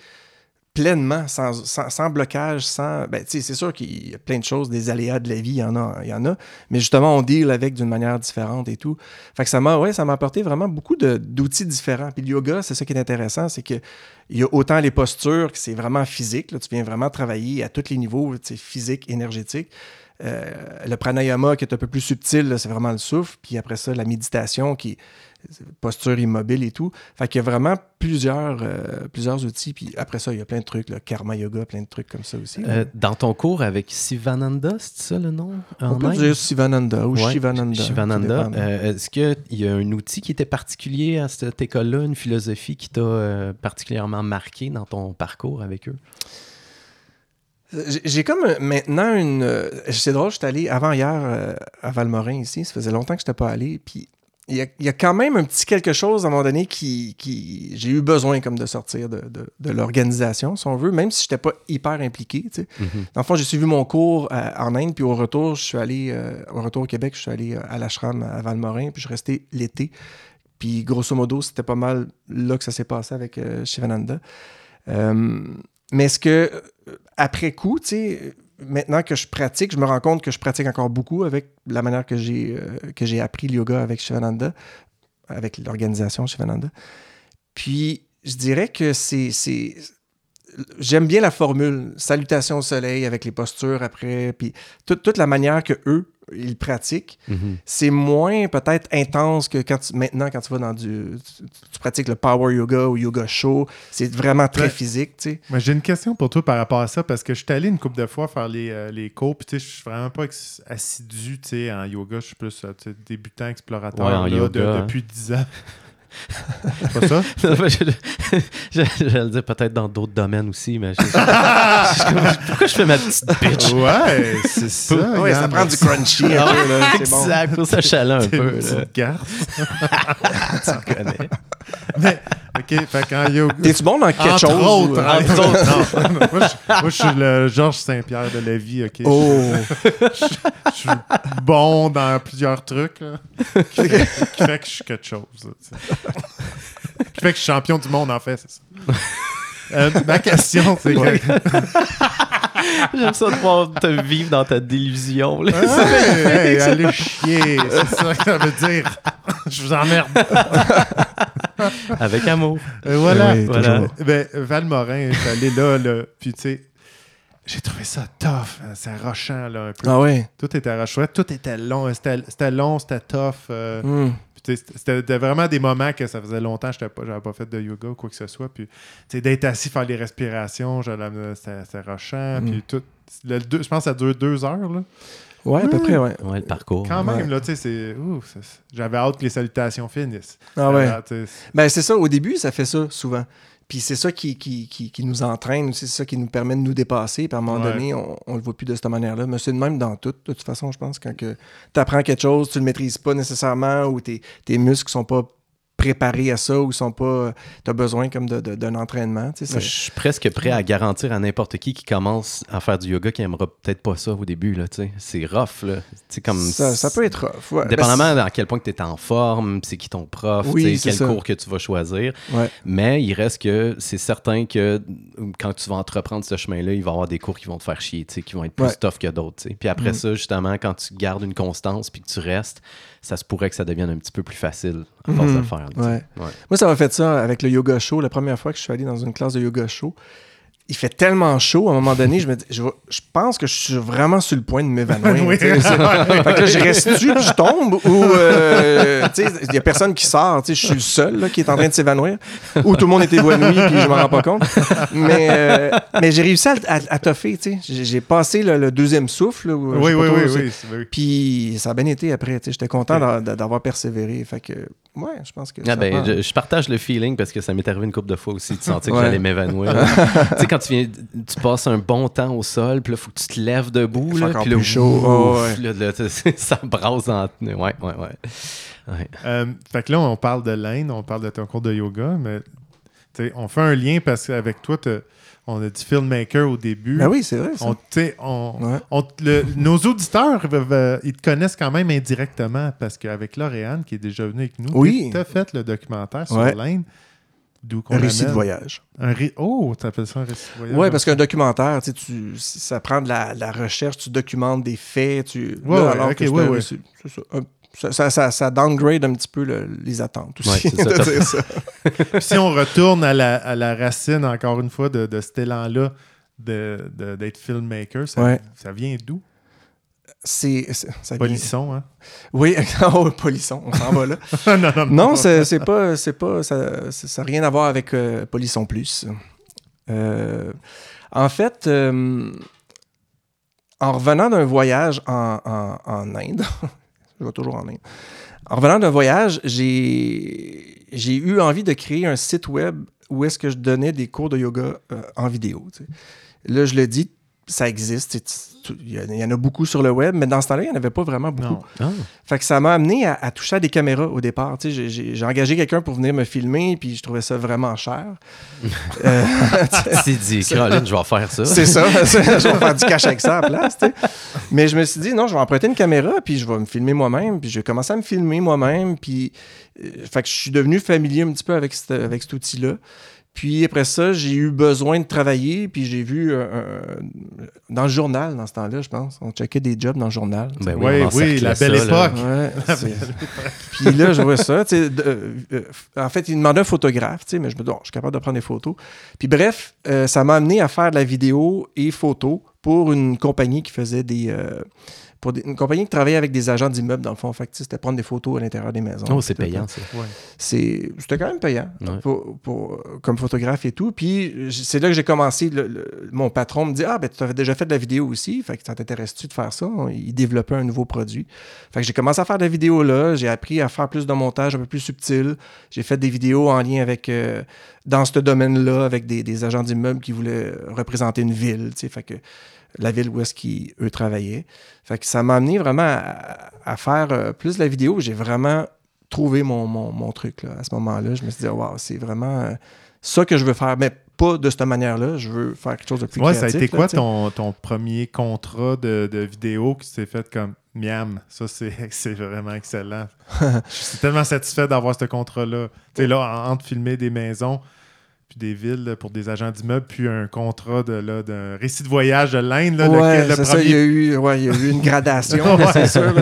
pleinement, sans, sans, blocage, sans... Ben, c'est sûr qu'il y a plein de choses, des aléas de la vie, il y en a, en a mais justement, on deal avec d'une manière différente et tout. Fait que ça m'a apporté vraiment beaucoup d'outils différents. Puis le yoga, c'est ça qui est intéressant, c'est qu'il il y a autant les postures que c'est vraiment physique. Là, tu viens vraiment travailler à tous les niveaux, physique, énergétique. Euh, le pranayama qui est un peu plus subtil, c'est vraiment le souffle. Puis après ça, la méditation qui posture immobile et tout. Fait qu'il y a vraiment plusieurs, euh, plusieurs outils. Puis après ça, il y a plein de trucs, le karma yoga, plein de trucs comme ça aussi. Euh, dans ton cours avec Sivananda, c'est ça le nom? On peut dire Sivananda ou Shivananda. Shivananda. Est-ce qu'il y a un outil qui était particulier à cette école-là, une philosophie qui t'a particulièrement marqué dans ton parcours avec eux? J'ai comme euh, maintenant une. Euh, c'est drôle, j'étais allé avant hier euh, à Valmorin ici. Ça faisait longtemps que je n'étais pas allé. Puis il y, a, quand même un petit quelque chose à un moment donné qui. qui j'ai eu besoin comme de sortir de, de, l'organisation, si on veut, même si je n'étais pas hyper impliqué. Tu sais. Mm-hmm. Dans le fond, j'ai suivi mon cours en Inde, puis au retour, je suis allé. au retour au Québec, je suis allé à l'ashram à Valmorin, puis je restais l'été. Puis grosso modo, c'était pas mal là que ça s'est passé avec Shivananda. mais est-ce que après coup, tu sais, maintenant que je pratique, je me rends compte que je pratique encore beaucoup avec la manière que j'ai euh, que j'ai appris le yoga avec Shivananda, avec l'organisation Shivananda. Puis, je dirais que c'est j'aime bien la formule salutation au soleil avec les postures après, puis toute, la manière que eux ils pratiquent. Mhm. C'est moins peut-être intense que quand maintenant quand tu vas dans du tu, pratiques le power yoga ou yoga show, c'est vraiment très physique, tu sais. j'ai une question pour toi par rapport à ça parce que je suis allé une couple de fois faire les, euh, les cours, puis tu sais je suis vraiment pas assidu, tu sais en yoga, je suis plus euh, débutant explorateur depuis 10 ans. Pas ça? J'allais le dire peut-être dans d'autres domaines aussi, mais pourquoi je fais ma petite bitch? Ouais, c'est ça. Ouais, ça prend du crunchy un peu. Là, exact, pour ça chalant un peu. Une garde. tu connais. Mais, OK, fait qu'en yoga... T'es-tu bon dans quelque entre chose? Autres, entre autres, non. moi, je, moi, je suis le Georges Saint-Pierre de la vie, OK? Oh! Je, je, suis bon dans plusieurs trucs, là, qui, fait, qui, fait, que je suis quelque chose. Là, qui fait que je suis champion du monde, en fait, c'est ça. Euh, ma question, c'est J'aime ça de pouvoir te vivre dans ta délusion. Là. allez chier, c'est ça que ça veut dire. Je vous emmerde. Avec amour. Euh, voilà. voilà. Ben, Val Morin, je suis allé là, là puis tu sais, j'ai trouvé ça tough. Hein, c'est rochant, là, un peu. Ah oui? Tout était rochant. Tout était long. C'était long, c'était tough. Euh, hmm. C'était vraiment des moments que ça faisait longtemps que je n'avais pas fait de yoga ou quoi que ce soit. Puis d'être assis, faire les respirations, c'était rochant. Mm. Puis tout. Le, je pense que ça dure deux heures. Là. Ouais, à peu près, ouais. Ouais, le parcours. Quand même, là, tu sais, c'est. J'avais hâte que les salutations finissent. Ah ouais. ben, c'est ça, au début, ça fait ça, souvent. Puis c'est ça qui, qui, qui, nous entraîne, c'est ça qui nous permet de nous dépasser. Puis à un moment donné, on ne le voit plus de cette manière-là. Mais c'est de même dans tout. De toute façon, je pense, quand tu apprends quelque chose, tu ne le maîtrises pas nécessairement ou tes, tes muscles sont pas préparés à ça ou sont pas. Tu as besoin comme d'un entraînement. je suis presque prêt à garantir à n'importe qui qui commence à faire du yoga qui aimera peut-être pas ça au début. C'est rough. Là. Comme, ça, ça, peut être rough. Dépendamment à quel point tu es en forme, c'est qui ton prof, quel cours que tu vas choisir. Mais il reste que c'est certain que quand tu vas entreprendre ce chemin-là, il va y avoir des cours qui vont te faire chier, qui vont être plus tough que d'autres. Puis après mm. ça, justement, quand tu gardes une constance puis que tu restes, ça se pourrait que ça devienne un petit peu plus facile à force de le mhm. faire. Moi, ça m'a fait ça avec le yoga show. La première fois que je suis allé dans une classe de yoga show, il fait tellement chaud, à un moment donné, je me dis, je, pense que je suis vraiment sur le point de m'évanouir. oui. fait que là, je reste-tu, je tombe, ou euh, il y a personne qui sort, je suis le seul qui est en train de s'évanouir, ou tout le monde est évanoui, puis je m'en rends pas compte. Mais, euh, mais j'ai réussi à, à, toffer, j'ai passé le, deuxième souffle. oui, oui, oui, oui, Puis ça a bien été après, j'étais content d'avoir persévéré. Fait que, ouais, je pense que. Ah ben, je, partage le feeling parce que ça m'est arrivé une couple de fois aussi de sentir que j'allais m'évanouir. quand tu viens, tu passes un bon temps au sol, puis là, il faut que tu te lèves debout. Là, puis plus chaud. ça brasse en. Ouais, ouais, ouais. Euh, fait que là, on parle de l'Inde, on parle de ton cours de yoga, mais on fait un lien parce qu'avec toi, on a dit filmmaker au début. Ben oui, c'est vrai. On, nos auditeurs, ils te connaissent quand même indirectement parce qu'avec Lauriane, qui est déjà venue avec nous, tu as fait le documentaire sur l'Inde un récit de voyage. Un Oh, tu appelles ça un récit de voyage? Oui, parce qu'un documentaire, tu, ça prend de la, recherche, tu documentes des faits. Tu... Oui, ok, oui, oui. C'est ça. Ça, ça, ça, downgrade un petit peu les attentes aussi. si on retourne à la, à la, racine, encore une fois, de, de cet élan-là d'être filmmaker, ça, ça vient d'où? C'est. Polisson, hein? Oui, oh, Polisson, on s'en va là. non, non, non. Non, c'est pas. pas ça n'a rien à voir avec euh, Polisson Plus. Euh, en fait, euh, en revenant d'un voyage en, en, Inde, je vais toujours en Inde. En revenant d'un voyage, j'ai eu envie de créer un site web où est-ce que je donnais des cours de yoga en vidéo. Là, je le dis, ça existe. Il y, en a beaucoup sur le web, mais dans ce temps-là, il n'y en avait pas vraiment beaucoup. Ah. Fait que ça m'a amené à, toucher à des caméras au départ. J'ai engagé quelqu'un pour venir me filmer, puis je trouvais ça vraiment cher. euh, tu dit, Caroline, je vais faire ça. C'est ça, je vais faire du cash avec ça à la place. Mais je me suis dit, non, je vais emprunter une caméra, puis je vais me filmer moi-même, puis j'ai commencé à me filmer moi-même, puis euh, fait que je suis devenu familier un petit peu avec, avec cet outil-là. Puis après ça, j'ai eu besoin de travailler, puis j'ai vu euh, dans le journal, dans ce temps-là, je pense. On checkait des jobs dans le journal. Ben oui, oui, la belle époque. puis là, je vois ça. Euh, en fait, il demandait un photographe, mais je me dis, oh, je suis capable de prendre des photos. Puis bref, euh, ça m'a amené à faire de la vidéo et photo pour une compagnie qui faisait des pour une compagnie qui travaillait avec des agents d'immeubles, dans le fond. Fait c'était prendre des photos à l'intérieur des maisons. Oh, c'est payant, ça. C'était quand même payant pour, comme photographe et tout. Puis c'est là que j'ai commencé. mon patron me dit Ah, ben, tu avais déjà fait de la vidéo aussi. Fait que ça t'intéresse-tu de faire ça? Il développait un nouveau produit. Fait que j'ai commencé à faire de la vidéo là. J'ai appris à faire plus de montage un peu plus subtil. J'ai fait des vidéos en lien avec. Euh, dans ce domaine-là, avec des, des agents d'immeubles qui voulaient représenter une ville. Fait que la ville où est-ce qu'eux travaillaient. Fait que ça m'a amené vraiment à, faire euh, plus de la vidéo. J'ai vraiment trouvé mon, mon, truc là, à ce moment-là. Je me suis dit, wow, c'est vraiment euh, ça que je veux faire. Mais pas de cette manière-là. Je veux faire quelque chose de plus ouais, créatif. Ça a été quoi ton, ton, premier contrat de, de vidéo qui s'est fait comme miam? Ça, c'est vraiment excellent. je suis tellement satisfait d'avoir ce contrat-là. Tu sais, là, entre filmer des maisons, puis des villes pour des agents d'immeubles, puis un contrat de d'un récit de voyage de l'Inde. Ouais, il y, a eu, ouais, il y a eu une gradation, c'est sûr.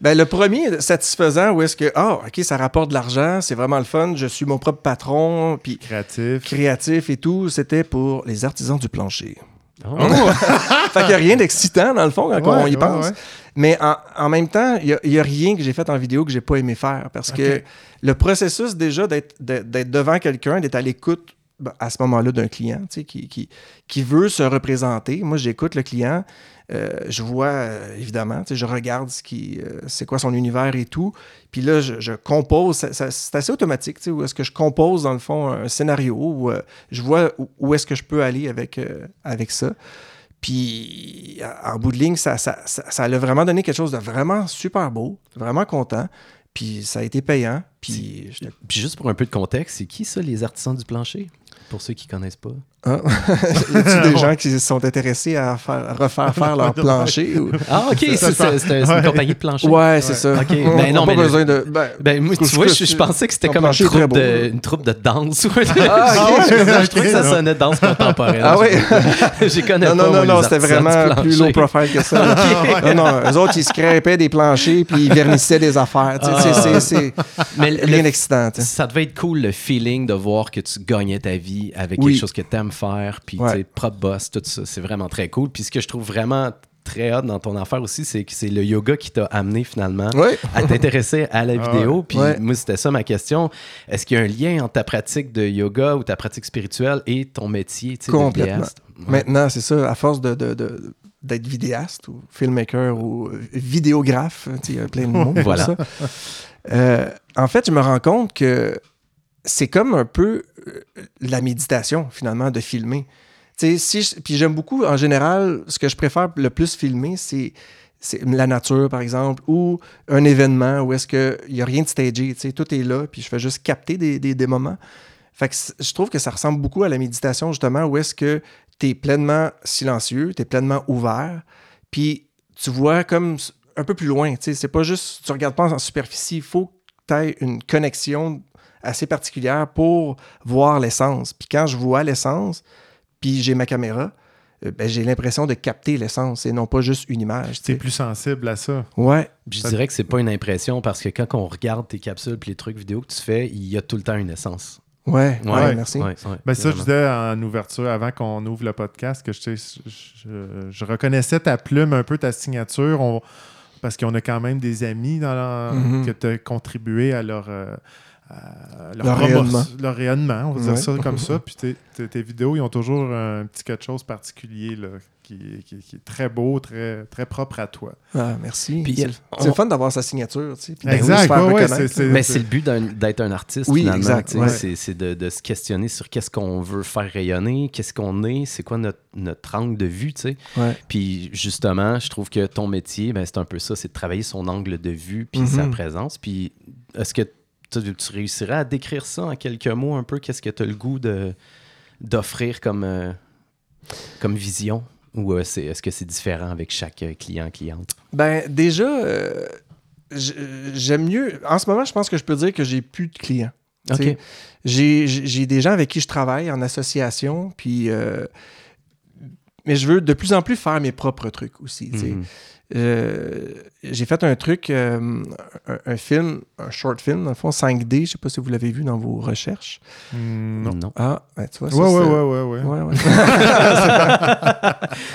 ben, le premier satisfaisant, où est-ce que, ah, OK, ça rapporte de l'argent, c'est vraiment le fun, je suis mon propre patron, puis créatif. créatif et tout, c'était pour les artisans du plancher. Oh. fait qu'il n'y a rien d'excitant, dans le fond, quand on y pense. Mais en, même temps, il n'y a, rien que j'ai fait en vidéo que j'ai pas aimé faire. Parce que le processus déjà d'être devant quelqu'un, d'être à l'écoute ben, à ce moment-là d'un client qui, qui, qui, veut se représenter. Moi, j'écoute le client. Euh, je vois, euh, évidemment, je regarde ce qui, euh, c'est quoi son univers et tout. Puis là, je, compose, c'est assez automatique, où est-ce que je compose, dans le fond, un scénario, où je vois où, est-ce que je peux aller avec, avec ça. Puis, en bout de ligne, ça, ça, ça, a vraiment donné quelque chose de vraiment super beau, vraiment content. Puis, ça a été payant. Puis, puis juste pour un peu de contexte, c'est qui ça, les artisans du plancher? Pour ceux qui ne connaissent pas. Ah. y a des gens qui sont intéressés à, faire, refaire faire leur plancher? Ah, OK, c'est une compagnie de plancher. Ouais, c'est ça. OK, mais non, mais. pas besoin de. Ben, ben moi, tu vois, je, pensais que c'était comme une troupe, de, une troupe de danse. ah, okay. je, trouvais que ça sonnait danse contemporaine. Ah oui? J'y connais non, pas. Non, non, non, c'était vraiment plus low profile que ça. Non, non, eux autres, ils scrapaient des planchers puis ils vernissaient des affaires. Ah. C'est rien d'excitant. Ça devait être cool, le feeling de voir que tu gagnais ta vie avec quelque chose que tu aimes faire, puis ouais. propre boss, tout ça. C'est vraiment très cool. Puis ce que je trouve vraiment très hot dans ton affaire aussi, c'est que c'est le yoga qui t'a amené finalement à t'intéresser à la ah vidéo. Puis moi, c'était ça ma question. Est-ce qu'il y a un lien entre ta pratique de yoga ou ta pratique spirituelle et ton métier Complètement. de Maintenant, c'est ça, à force de, d'être vidéaste ou filmmaker ou vidéographe, il y a plein de mots voilà. Euh, en fait, je me rends compte que c'est comme un peu euh, la méditation, finalement, de filmer. Puis j'aime beaucoup, en général, ce que je préfère le plus filmer, c'est la nature, par exemple, ou un événement où est-ce qu'il n'y a rien de stagé, tout est là, puis je fais juste capter des, des, moments. Fait que je trouve que ça ressemble beaucoup à la méditation, justement, où est-ce que tu es pleinement silencieux, tu es pleinement ouvert, puis tu vois comme un peu plus loin, c'est pas juste, tu regardes pas en superficie, il faut que tu aies une connexion assez particulière pour voir l'essence. Puis quand je vois l'essence, puis j'ai ma caméra, euh, ben, j'ai l'impression de capter l'essence et non pas juste une image. Tu es plus sensible à ça. Ouais. je dirais que c'est pas une impression parce que quand on regarde tes capsules et les trucs vidéo que tu fais, il y a tout le temps une essence. Ouais, ouais, merci. ben ça, je disais en ouverture, avant qu'on ouvre le podcast, que je, je, reconnaissais ta plume, un peu ta signature, parce qu'on a quand même des amis dans mm-hmm. qui ont contribué à leur, euh, leur, rayonnement. leur, rayonnement. on va dire ça comme ça. Puis tes, vidéos, ils ont toujours un petit quelque chose particulier là, qui, est très beau, très, très propre à toi. Ah, merci. c'est le fun d'avoir sa signature. Tu sais, exact. Mais c'est le but d'être un artiste, oui, finalement. Exact, C'est de, se questionner sur qu'est-ce qu'on veut faire rayonner, qu'est-ce qu'on est, c'est quoi notre, notre angle de vue. Tu sais. Puis justement, je trouve que ton métier, ben, c'est un peu ça, c'est de travailler son angle de vue puis sa mm-hmm. présence. Puis est-ce que tu, réussirais à décrire ça en quelques mots un peu? Qu'est-ce que tu as le goût de, d'offrir comme, euh, comme vision? Ou euh, c'est, est-ce que c'est différent avec chaque euh, client, cliente? Ben, déjà, j'aime mieux. En ce moment, je pense que je peux dire que j'ai plus de clients. J'ai, j'ai des gens avec qui je travaille en association, puis. mais je veux de plus en plus faire mes propres trucs aussi. Mm-hmm. Euh, j'ai fait un truc, euh, un, film, un short film, dans le fond, 5D. Je ne sais pas si vous l'avez vu dans vos recherches. Hmm, non. Ah, ben, tu vois, ça, ouais, ouais, ouais, ouais, ouais, ouais.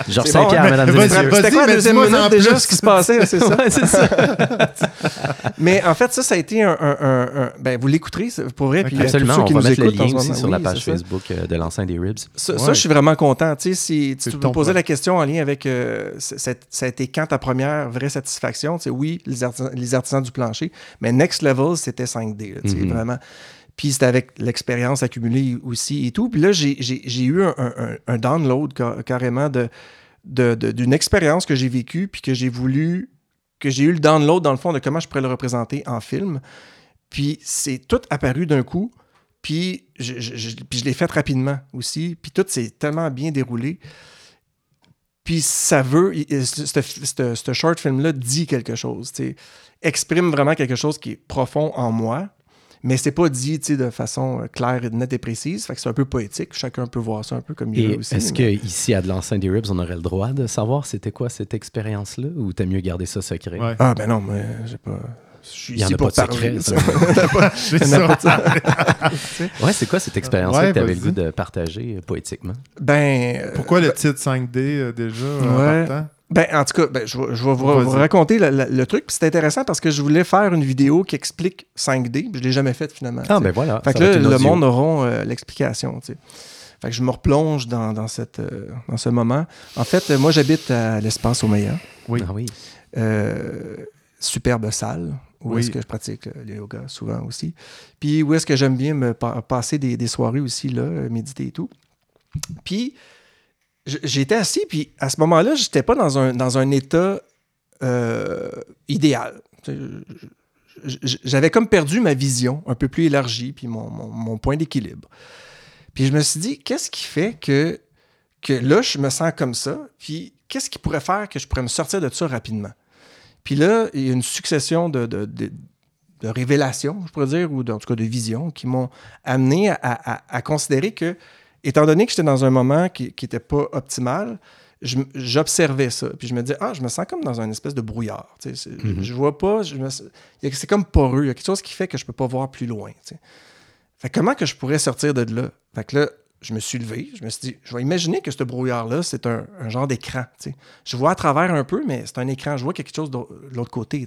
Genre 5 bon, et messieurs. C'était quoi la deuxième minute déjà, ce qui se passait, c'est ça? c'est ça. mais en fait, ça, ça a été un... un, ben, vous l'écouterez, pour vrai. Puis, Absolument, on va mettre le lien aussi sur la page Facebook euh, de l'enceinte des Ribs. Ça, je suis vraiment content. Tu sais, si tu me posais la question en lien avec... Ça a été quand ta première vraie satisfaction. Sais, oui, les artisans, les artisans, du plancher, mais next level, c'était 5D. tu sais, mm-hmm. vraiment. Puis c'était avec l'expérience accumulée aussi et tout. Puis là, j'ai eu un, un, download carrément de, d'une de, expérience que j'ai vécue, puis que j'ai voulu, que j'ai eu le download dans le fond de comment je pourrais le représenter en film. Puis c'est tout apparu d'un coup. Puis je, je l'ai fait rapidement aussi. Puis tout s'est tellement bien déroulé. Puis ça veut, ce short film-là dit quelque chose, exprime vraiment quelque chose qui est profond en moi, mais c'est pas dit de façon euh, claire, nette et précise. Fait que c'est un peu poétique. Chacun peut voir ça un peu comme il veut aussi. Est-ce qu'ici, à de l'enceinte des Ribs, on aurait le droit de savoir c'était quoi cette expérience-là ou t'as mieux garder ça secret? Ah, ben non, mais j'ai pas. Il n'y en a pas de secret. ouais, c'est quoi cette expérience-là que tu avais le goût de partager euh, poétiquement? Ben. Euh, Pourquoi le titre 5D euh, déjà ouais. Ben, en tout cas, ben, je, vais vous, raconter le, truc. c'est intéressant parce que je voulais faire une vidéo qui explique 5D. Je ne l'ai jamais faite finalement. Ah, ben voilà. Fait que là, le monde aura l'explication. Fait que je me replonge dans, cette, dans ce moment. En fait, moi, j'habite à l'espace Omeya. Oui. Ah oui. superbe salle où est-ce que je pratique euh, le yoga souvent aussi. Puis où est-ce que j'aime bien me passer des, soirées aussi, là, euh, méditer et tout. Puis j'étais assis, puis à ce moment-là, je n'étais pas dans un, dans un état euh, idéal. J'avais comme perdu ma vision un peu plus élargie, puis mon, mon point d'équilibre. Puis je me suis dit, qu'est-ce qui fait que, que là, je me sens comme ça? Puis qu'est-ce qui pourrait faire que je pourrais me sortir de ça rapidement? Puis là, il y a une succession de, révélations, je pourrais dire, ou en tout cas de visions, qui m'ont amené à, considérer que, étant donné que j'étais dans un moment qui n'était pas optimal, j'observais ça. Puis je me disais, ah, je me sens comme dans une espèce de brouillard. Tu sais, mm-hmm. Je vois pas, c'est comme poreux. Il y a quelque chose qui fait que je peux pas voir plus loin. Tu sais. Fait comment que je pourrais sortir de là? Fait que là, je me suis levé, je me suis dit, je vais imaginer que ce brouillard-là, c'est un, genre d'écran. Je vois à travers un peu, mais c'est un écran. Je vois quelque chose de l'autre côté.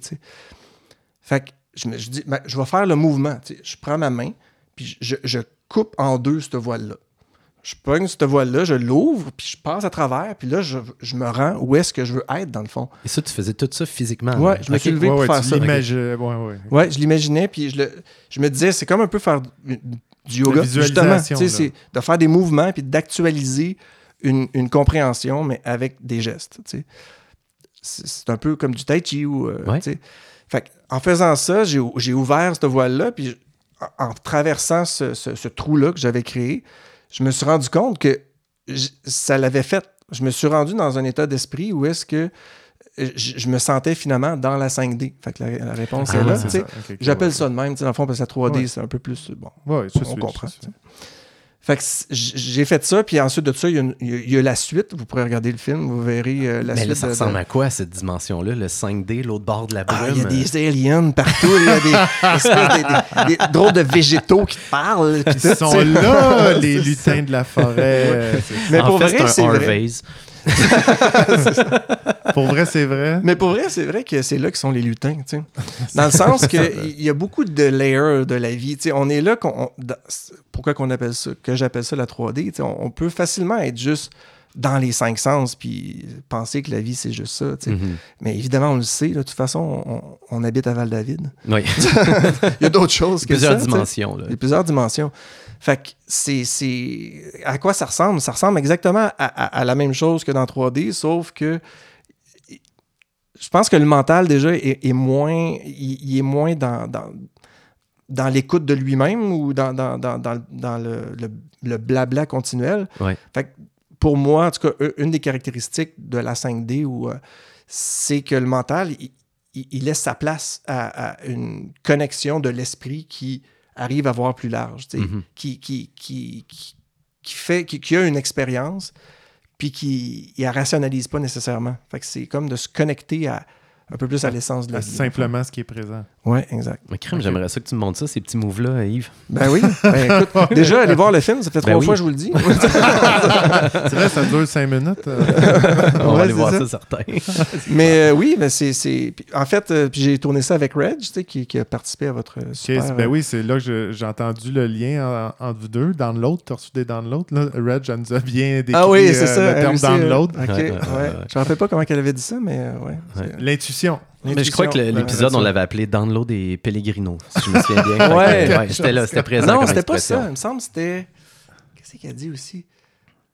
Fait que je me dis, ben, je vais faire le mouvement. Je prends ma main, puis je, coupe en deux cette voile-là. Je pogne cette voile-là, je l'ouvre, puis je passe à travers, puis là, je, me rends où est-ce que je veux être, dans le fond. Et ça, tu faisais tout ça physiquement? Ouais, je me suis levé pour faire ça. Ouais, ouais. je l'imaginais, puis je, le, je me disais, c'est comme un peu faire du yoga, justement. C'est de faire des mouvements puis d'actualiser une, compréhension, mais avec des gestes. C'est un peu comme du tai chi. Ou, euh, fait, en faisant ça, j'ai ouvert cette voile-là, puis en, traversant ce, trou-là que j'avais créé, je me suis rendu compte que ça l'avait fait. Je me suis rendu dans un état d'esprit où est-ce que je, me sentais finalement dans la 5D. Fait que la, réponse est là. J'appelle ça de même. Dans le fond, parce que la 3D, c'est un peu plus. Bon, on, comprend. Fait que j'ai fait ça, puis ensuite de ça, il y, a, la suite. Vous pourrez regarder le film, vous verrez euh, la Mais suite. Là, ça ressemble à quoi, cette dimension-là? Le 5D, l'autre bord de la brume? Ah, il y a des aliens partout. Il y a des, des, drôles de végétaux qui te parlent. Ils sont là, les lutins de la forêt. Mais pour vrai, c'est vrai. pour vrai, c'est vrai. Mais pour vrai, c'est vrai que c'est là que sont les lutins. Dans le sens qu'il y a beaucoup de layers de la vie. on est là. qu'on pourquoi qu'on appelle ça, que j'appelle ça la 3D? On, peut facilement être juste dans les cinq sens puis penser que la vie, c'est juste ça. Mm-hmm. Mais évidemment, on le sait. de toute façon, on, habite à Val-David. Oui. Il y a d'autres choses que plusieurs Dimensions, Il y a plusieurs dimensions. Fait que c'est. À quoi ça ressemble? Ça ressemble exactement à, la même chose que dans 3D, sauf que je pense que le mental, déjà, est, moins. Il, est moins dans, dans, l'écoute de lui-même ou dans, dans, le, blabla continuel. Fait que pour moi, en tout cas, une des caractéristiques de la 5D, euh, c'est que le mental, il, laisse sa place à une connexion de l'esprit qui arrive à voir plus large, mm-hmm. qui, qui, qui, qui, fait, qui, a une expérience, puis qui ne rationalise pas nécessairement. Fait que c'est comme de se connecter à, un peu plus à l'essence de la vie. Simplement ce qui est présent. Oui, exact. Mais crème, j'aimerais ça que tu me montres ça, ces petits moves-là, Yves. Ben oui. Ben, écoute, déjà, allez voir le film, ça fait ben trois fois que je vous le dis. c'est vrai, ça dure cinq minutes. Euh. On va aller voir ça, certain. mais euh, oui, ben c'est, En fait, euh, j'ai tourné ça avec Reg, tu sais, qui, a participé à votre super... Ben oui, c'est là que j'ai entendu le lien entre vous deux. Download, tu as reçu des downloads. Là. Reg, elle nous a bien décrit ah oui, c'est ça, le terme download. OK, ouais, Je ne me rappelle pas comment elle avait dit ça, mais ouais. L'intuition. Mais je crois que l'épisode, on l'avait appelé Download des Pellegrino, si je me souviens bien. ouais, j'étais là, c'était présent. Non, c'était pas ça. Il me semble que c'était. Qu'est-ce qu'il a dit aussi?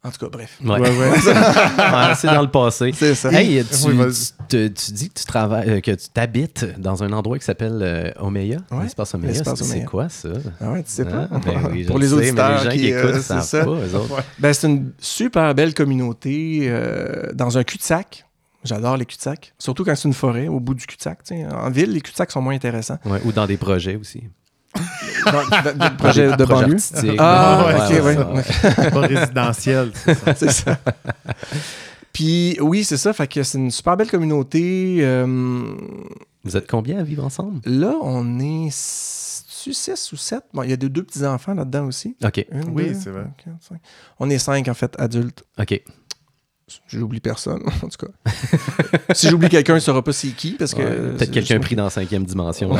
En tout cas, bref. Ouais. ouais, c'est dans le passé. C'est ça. Hey, tu, tu, dis que tu travailles, euh, que tu t'habites dans un endroit qui s'appelle euh, Omeya? Ouais. L'espace Omeya. C'est quoi ça? Ah ouais, tu sais pas. Ah, ben oui, Pour les auditeurs les gens qui, écoutent, euh, ça. pas, Ben, c'est une super belle communauté euh, dans un cul-de-sac. J'adore les cul-de-sac. Surtout quand c'est une forêt, au bout du cul-de-sac. En ville, les cul-de-sac sont moins intéressants. ou dans des projets aussi. des projets de banlieue. Ah, ok, ouais. Pas résidentiel, c'est ça. Puis oui, c'est ça. Fait que c'est une super belle communauté. Euh, Vous êtes combien à vivre ensemble? Là, on est 6 ou 7. Bon, il y a deux, deux petits-enfants là-dedans aussi. OK. oui, c'est vrai. on est cinq, en fait, adultes. OK. J'oublie personne, en tout cas. si j'oublie quelqu'un, il ne saura pas c'est qui. parce que Peut-être quelqu'un pris dans la cinquième dimension. ouais,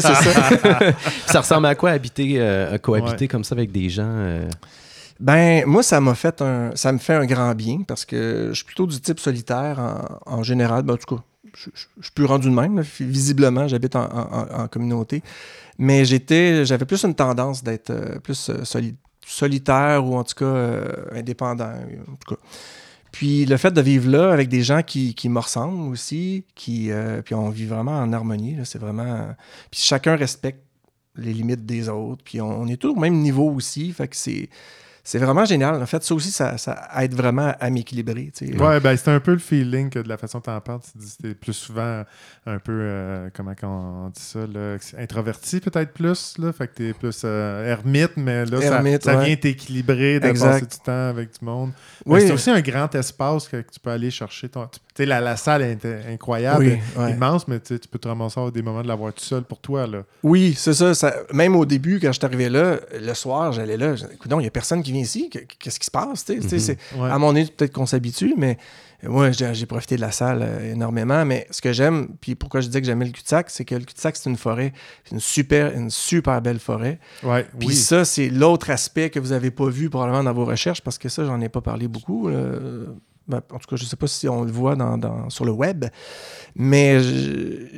c'est ça. ça ressemble à quoi habiter, euh, cohabiter comme ça avec des gens? Euh? Ben, moi, ça m'a fait un. Ça me fait un grand bien parce que je suis plutôt du type solitaire en, général. Ben, en tout cas, je, suis plus rendu de même. Visiblement, j'habite en, communauté. Mais j'étais. J'avais plus une tendance d'être euh, plus solitaire ou en tout cas indépendant. En tout cas. Puis le fait de vivre là avec des gens qui, qui me ressemblent aussi, qui, euh, puis on vit vraiment en harmonie, c'est vraiment... Puis chacun respecte les limites des autres, puis on, on est tous au même niveau aussi, fait que c'est c'est vraiment génial. En fait, ça aussi, ça, ça aide vraiment à m'équilibrer. Oui, ben, c'est un peu le feeling que de la façon dont tu en parles, c'était plus souvent un peu, euh, comment on dit ça, là, introverti peut-être plus. Là, fait que tu es plus euh, ermite, mais là, ça, vient t'équilibrer de passer du temps avec du monde. Oui. C'est aussi un grand espace que, tu peux aller chercher. Ton, tu, la, la salle est incroyable, immense, mais tu peux te ramasser à des moments de l'avoir tout seul pour toi. Là. Oui, c'est ça, ça, Même au début, quand je suis arrivé là, le soir, j'allais là. Écoute, il n'y a personne qui vient ici, qu'est-ce qui se passe? Mhm. À mon avis, peut-être qu'on s'habitue, mais moi, j'ai profité de la salle euh, énormément. Mais ce que j'aime, puis pourquoi je dis que j'aimais le cul-de-sac, c'est que le cul-de-sac, c'est une forêt, une super, une super belle forêt. Ouais, puis ça, c'est l'autre aspect que vous n'avez pas vu probablement dans vos recherches, parce que ça, j'en ai pas parlé beaucoup. Ben, en tout cas, je ne sais pas si on le voit dans, sur le web, mais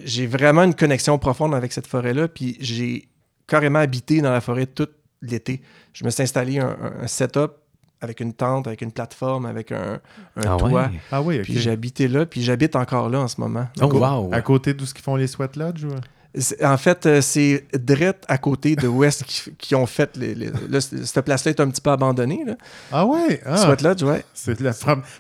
j'ai vraiment une connexion profonde avec cette forêt-là. Puis j'ai carrément habité dans la forêt tout l'été. Je me suis installé un, setup avec une tente, avec une plateforme, avec un, ah toit. Ah oui, Puis j'ai habité là, puis j'habite encore là en ce moment. Oh, wow. À côté d'où ce qu'ils font les sweat lodges? En fait, euh, c'est direct à côté de West qui, ont fait. Les, cette place-là est un petit peu abandonnée. Là. Ah ouais? Ah. Sweat Lodge, ouais. C'est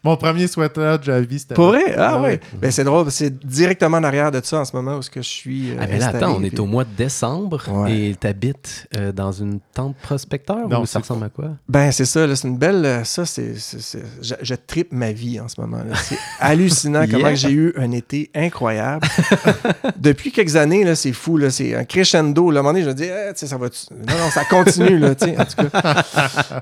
mon premier Sweat Lodge à vie, c'était. Pour vrai? Ah, ouais. Ben, c'est drôle. C'est directement en arrière de ça en ce moment où je suis. Euh, ah, mais là, attends, on est au mois de décembre et tu habites euh, dans une tente prospecteur non, ou ça ressemble à quoi? Ben, c'est ça. C'est une belle. Ça, c'est. Je, je tripe ma vie en ce moment. C'est hallucinant comment j'ai eu un été incroyable. Depuis quelques années, là, c'est fou, là, c'est un crescendo. Là, à un moment donné, je me dis, eh, ça va. Non, non, ça continue, là, en tout cas.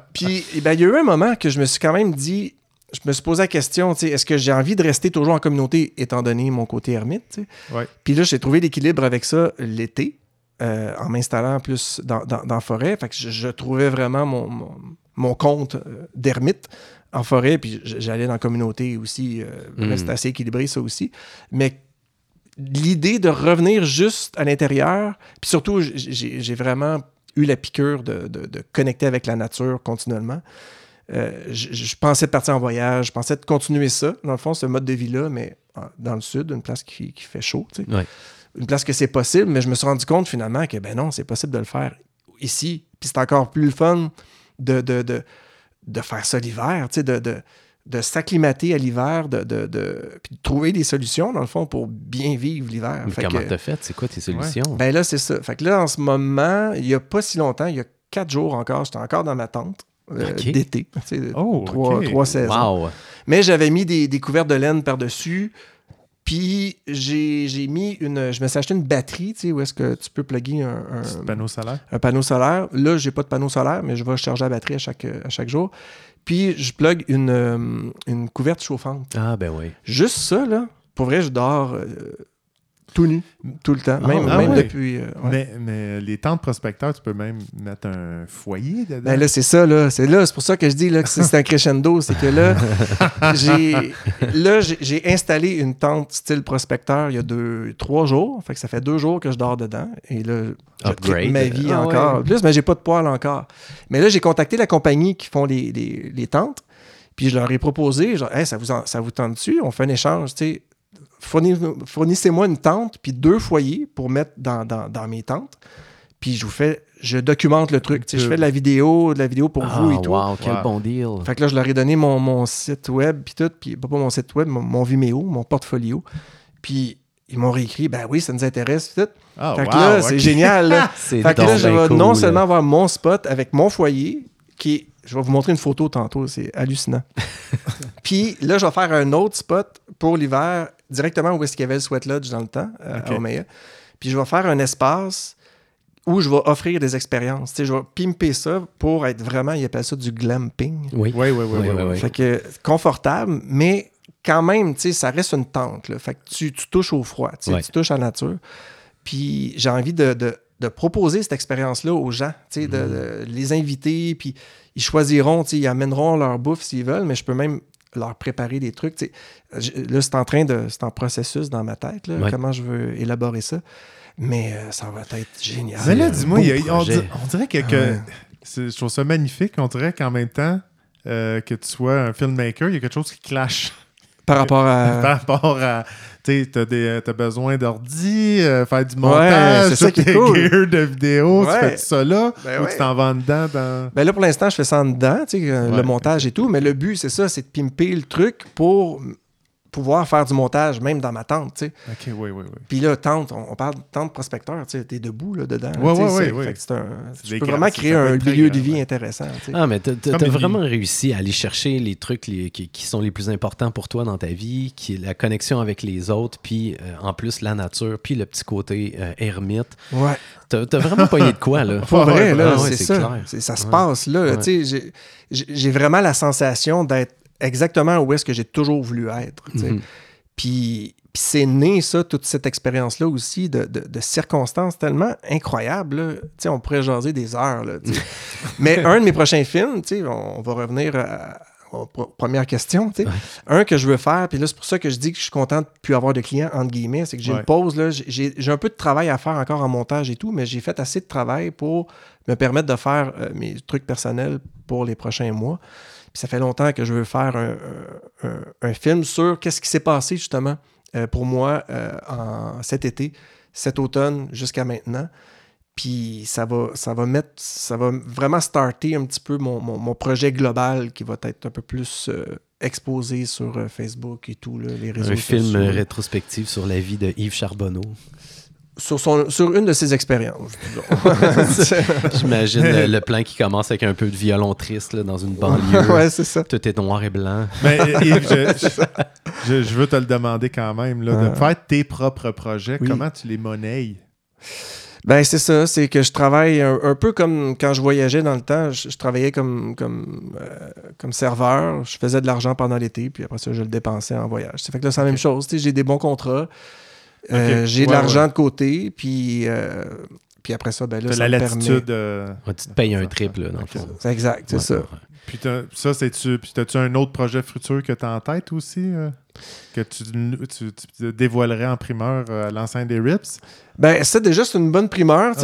Puis, eh ben, il y a eu un moment que je me suis quand même dit, je me suis posé la question, est-ce que j'ai envie de rester toujours en communauté étant donné mon côté ermite? Ouais. Puis là, j'ai trouvé l'équilibre avec ça l'été, euh, en m'installant plus dans, la forêt. Fait que je, trouvais vraiment mon, mon, compte euh, d'ermite en forêt, puis j'allais dans la communauté aussi. Euh. C'était assez équilibré, ça aussi. Mais l'idée de revenir juste à l'intérieur, puis surtout, j'ai vraiment eu la piqûre de, connecter avec la nature continuellement. Euh, je, pensais de partir en voyage, je pensais de continuer ça, dans le fond, ce mode de vie-là, mais dans le sud, une place qui, fait chaud. Une place que c'est possible, mais je me suis rendu compte finalement que ben non, c'est possible de le faire ici. Puis c'est encore plus le fun de, de, de, faire ça l'hiver, de, de s'acclimater à l'hiver, de, de, de, puis de trouver des solutions, dans le fond, pour bien vivre l'hiver. Comment t'as fait? C'est quoi tes solutions? Ben là, c'est ça. Fait que là, en ce moment, il n'y a pas si longtemps, il y a quatre jours encore, j'étais encore dans ma tente euh, d'été. Oh, trois, trois, saisons. Mais j'avais mis des, des couverts de laine par-dessus. Puis j'ai mis une. Je me suis acheté une batterie, tu sais, où est-ce que tu peux plugger un, un, panneau solaire. Un panneau solaire. Là, j'ai pas de panneau solaire, mais je vais charger la batterie à chaque, à chaque jour. Puis je plug une, euh, une couverte chauffante. Ah, ben oui. Juste ça, là. Pour vrai, je dors euh, tout nu, tout le temps, même, ah depuis. Euh, mais, les tentes prospecteurs, tu peux même mettre un foyer dedans. Ben là, c'est ça, là. C'est là, c'est pour ça que je dis là, que c'est un crescendo. C'est que là, j'ai là, j'ai installé une tente style prospecteur il y a deux, trois jours. Fait que ça fait deux jours que je dors dedans. Et là, je ma vie ah encore. Plus, mais j'ai pas de poêle encore. Mais là, j'ai contacté la compagnie qui font les, les, tentes. Puis je leur ai proposé, genre, ça vous, ça vous tente dessus? On fait un échange, tu sais fournissez-moi une tente puis deux foyers pour mettre dans, mes tentes. Puis je vous fais, je documente le truc. Je fais de la vidéo, de la vidéo pour vous et ah, tout. Wow, quel bon deal. Fait que là, je leur ai donné mon, site web, puis tout, puis pas mon site web, mon, Vimeo, mon portfolio. Puis ils m'ont réécrit, ben oui, ça nous intéresse, tout. Ah, fait que là, c'est génial. fait que là, je vais non seulement avoir mon spot avec mon foyer, qui est je vais vous montrer une photo tantôt, c'est hallucinant. Puis là, je vais faire un autre spot pour l'hiver, directement où est-ce qu'il y avait le Sweat Lodge dans le temps, euh, à Omea. Puis je vais faire un espace où je vais offrir des expériences. je vais pimper ça pour être vraiment, il appelle ça du glamping. Oui, oui, oui. oui, oui, Fait que confortable, mais quand même, tu sais, ça reste une tente. Là. Fait que tu, touches au froid, tu touches à la nature. Puis j'ai envie de, de, proposer cette expérience-là aux gens, de, mm. de, les inviter, puis ils choisiront, ils amèneront leur bouffe s'ils veulent, mais je peux même leur préparer des trucs. là, c'est en train de. C'est en processus dans ma tête, comment je veux élaborer ça. Mais euh, ça va être génial. Mais là, dis-moi, on, dirait que, je trouve ça magnifique. On dirait qu'en même temps euh, que tu sois un filmmaker, il y a quelque chose qui clash. Par rapport à. Par rapport à tu as, besoin d'ordi, euh, faire du montage, c'est ça qui est cool. de vidéo, tu fais ça là, ben ou tu t'en vas dedans dans... Ben là, pour l'instant, je fais ça en dedans, euh, le montage et tout, mais le but, c'est ça, c'est de pimper le truc pour pouvoir faire du montage, même dans ma tente, tu sais. OK, oui, oui, oui. Puis là, tente, on, parle de tente prospecteur, tu sais, t'es debout, là, dedans. Oui, oui, oui. Tu peux vraiment créer un milieu de vie intéressant, tu sais. Ah, mais t'as as vraiment réussi à aller chercher les trucs qui, sont les plus importants pour toi dans ta vie, qui est la connexion avec les autres, puis euh, en plus la nature, puis le petit côté euh, ermite. Ouais. T'as vraiment pas eu de quoi, là? Pas vrai, là, c'est ça. Ça se passe, là. Tu sais, j'ai vraiment la sensation d'être exactement où est-ce que j'ai toujours voulu être. Mhm. Puis, c'est né, ça, toute cette expérience-là aussi, de, circonstances tellement incroyables. On pourrait jaser des heures. Mais un de mes prochains films, on, va revenir à, première question. Un que je veux faire, puis là, c'est pour ça que je dis que je suis content de plus avoir de clients, entre guillemets, c'est que j'ai une pause. J'ai un peu de travail à faire encore en montage et tout, mais j'ai fait assez de travail pour me permettre de faire euh, mes trucs personnels pour les prochains mois ça fait longtemps que je veux faire un, film sur qu'est-ce qui s'est passé justement euh, pour moi euh, en, cet été. cet automne jusqu'à maintenant. Puis ça va, ça va mettre, ça va vraiment starter un petit peu mon, projet global qui va être un peu plus euh, exposé sur Facebook et tout, les réseaux sociaux. Un film rétrospectif sur la vie de Yves Charbonneau sur, son, sur une de ses expériences. J'imagine le, plan qui commence avec un peu de violon triste dans une banlieue. ouais, c'est ça. Tout est noir et blanc. Mais je, veux te le demander quand même, là, de faire tes propres projets, comment tu les monnaies? Ben, c'est ça, c'est que je travaille un, peu comme quand je voyageais dans le temps, je, travaillais comme, comme, euh, comme serveur, je faisais de l'argent pendant l'été, puis après ça, je le dépensais en voyage. Ça fait que là, c'est la même chose, j'ai des bons contrats, euh, j'ai de l'argent de côté, puis, euh, puis après ça, ben là, ça la latitude. Permet... tu te payes un triple, dans le fond. C'est exact, c'est ça. Puis ça, c'est-tu. Puis as-tu un autre projet futur que tu as en tête aussi? Euh, que tu, tu, dévoilerais en primeur à l'enceinte des Rips? Ben, ça, déjà, c'est une bonne primeur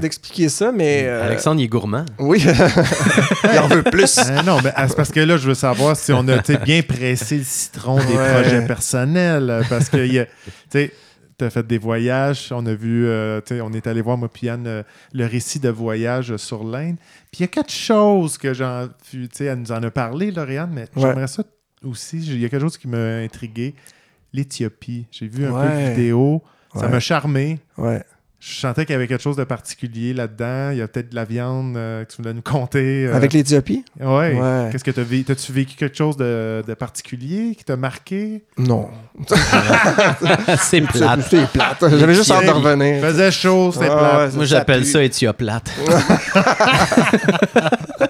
d'expliquer ça, mais. Alexandre, il est gourmand. Oui. il en veut plus. non, mais c'est parce que là, je veux savoir si on a bien pressé le citron des projets personnels. Parce que, tu sais tu as fait des voyages. On a vu, euh, on est allé voir, moi, Piane, euh, le récit de voyage sur l'Inde. Puis il y a quelque chose que j'en. Tu sais, elle nous en a parlé, Lauriane, mais j'aimerais ça aussi. Il y a quelque chose qui m'a intrigué. L'Éthiopie. J'ai vu un peu de vidéo. Ça m'a charmé. Ouais. Je sentais qu'il y avait quelque chose de particulier là-dedans. Il y a peut-être de la viande euh, que tu voulais nous compter. Euh. Avec l'Éthiopie? Oui. Ouais. Qu'est-ce que tu as vécu? As-tu vécu quelque chose de, particulier qui t'a marqué? Non. c'est plate. C'est plate. J'avais juste hâte de revenir. Il faisait chaud, c'était plate. Moi, j'appelle ça Éthioplate.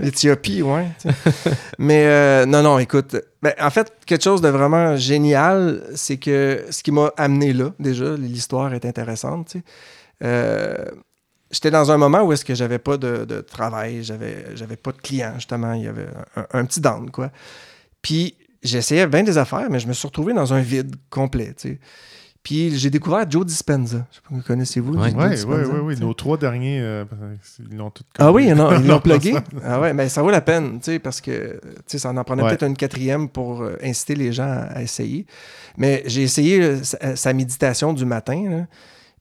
L'Éthiopie, ouais. Mais euh, non, non, écoute. Ben, en fait, quelque chose de vraiment génial, c'est que ce qui m'a amené là, déjà, l'histoire est intéressante. Euh, j'étais dans un moment où est-ce que j'avais pas de, travail, j'avais, pas de clients, justement. Il y avait un, petit down, quoi. Puis j'essayais bien des affaires, mais je me suis retrouvé dans un vide complet, tu puis j'ai découvert Joe Dispenza. Je sais pas, connaissez-vous? Oui, oui, oui, oui, Nos trois derniers, euh, ils l'ont tous Ah oui, non, ils l'ont plugué. ah ouais, mais ça vaut la peine, tu sais, parce que ça en prenait peut-être une quatrième pour euh, inciter les gens à, essayer. Mais j'ai essayé euh, sa, méditation du matin,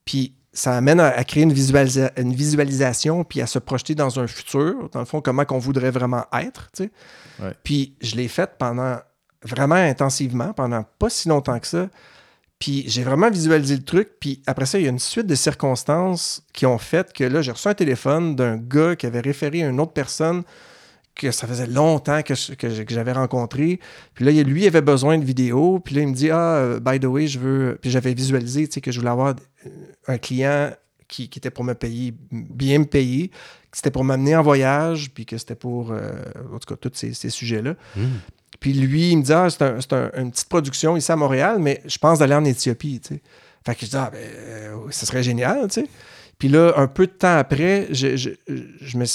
puis ça amène à, créer une, une, visualisation, puis à se projeter dans un futur, dans le fond, comment qu'on voudrait vraiment être, tu sais. Puis je l'ai fait pendant vraiment intensivement, pendant pas si longtemps que ça. Puis j'ai vraiment visualisé le truc. Puis après ça, il y a une suite de circonstances qui ont fait que là, j'ai reçu un téléphone d'un gars qui avait référé à une autre personne que ça faisait longtemps que, j'avais rencontré. Puis là, lui, il avait besoin de vidéos. Puis là, il me dit Ah, euh, by the way, je veux. Puis j'avais visualisé que je voulais avoir un client qui, était pour me payer, bien me payer, c'était pour m'amener en voyage, puis que c'était pour, euh, en tout cas, tous ces, sujets-là. Mmh. Puis lui, il me dit Ah, c'est une petite production ici à Montréal, mais je pense d'aller en Éthiopie. Tu sais. Fait que je dis Ah, ben, euh, ça serait génial. Tu sais. Puis là, un peu de temps après, je, je,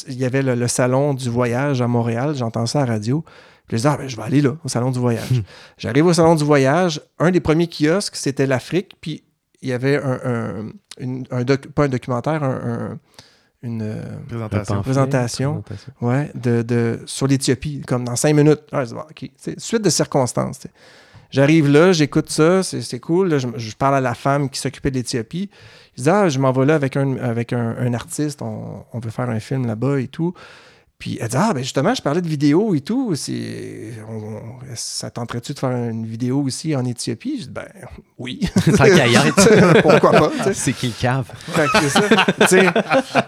il y avait le, salon du voyage à Montréal, j'entends ça à la radio. Puis je dis, ah, ben, je vais aller là, au salon du voyage. Hmm. J'arrive au salon du voyage. Un des premiers kiosques, c'était l'Afrique. Puis il y avait un, un, pas un documentaire, un, une présentation, présentation, Ouais, de, de, sur l'Éthiopie, comme dans cinq minutes. Ah, Suite de circonstances. J'arrive là, j'écoute ça, c'est cool. je, parle à la femme qui s'occupait de l'Éthiopie. Je dis Ah, je m'en vais là avec un, avec un, artiste, on, on, veut faire un film là-bas et tout. Puis elle dit Ah, ben justement, je parlais de vidéo et tout. ça tenterait-tu de faire une vidéo aussi en Éthiopie? Je dis Ben oui. Pourquoi pas C'est qui le cave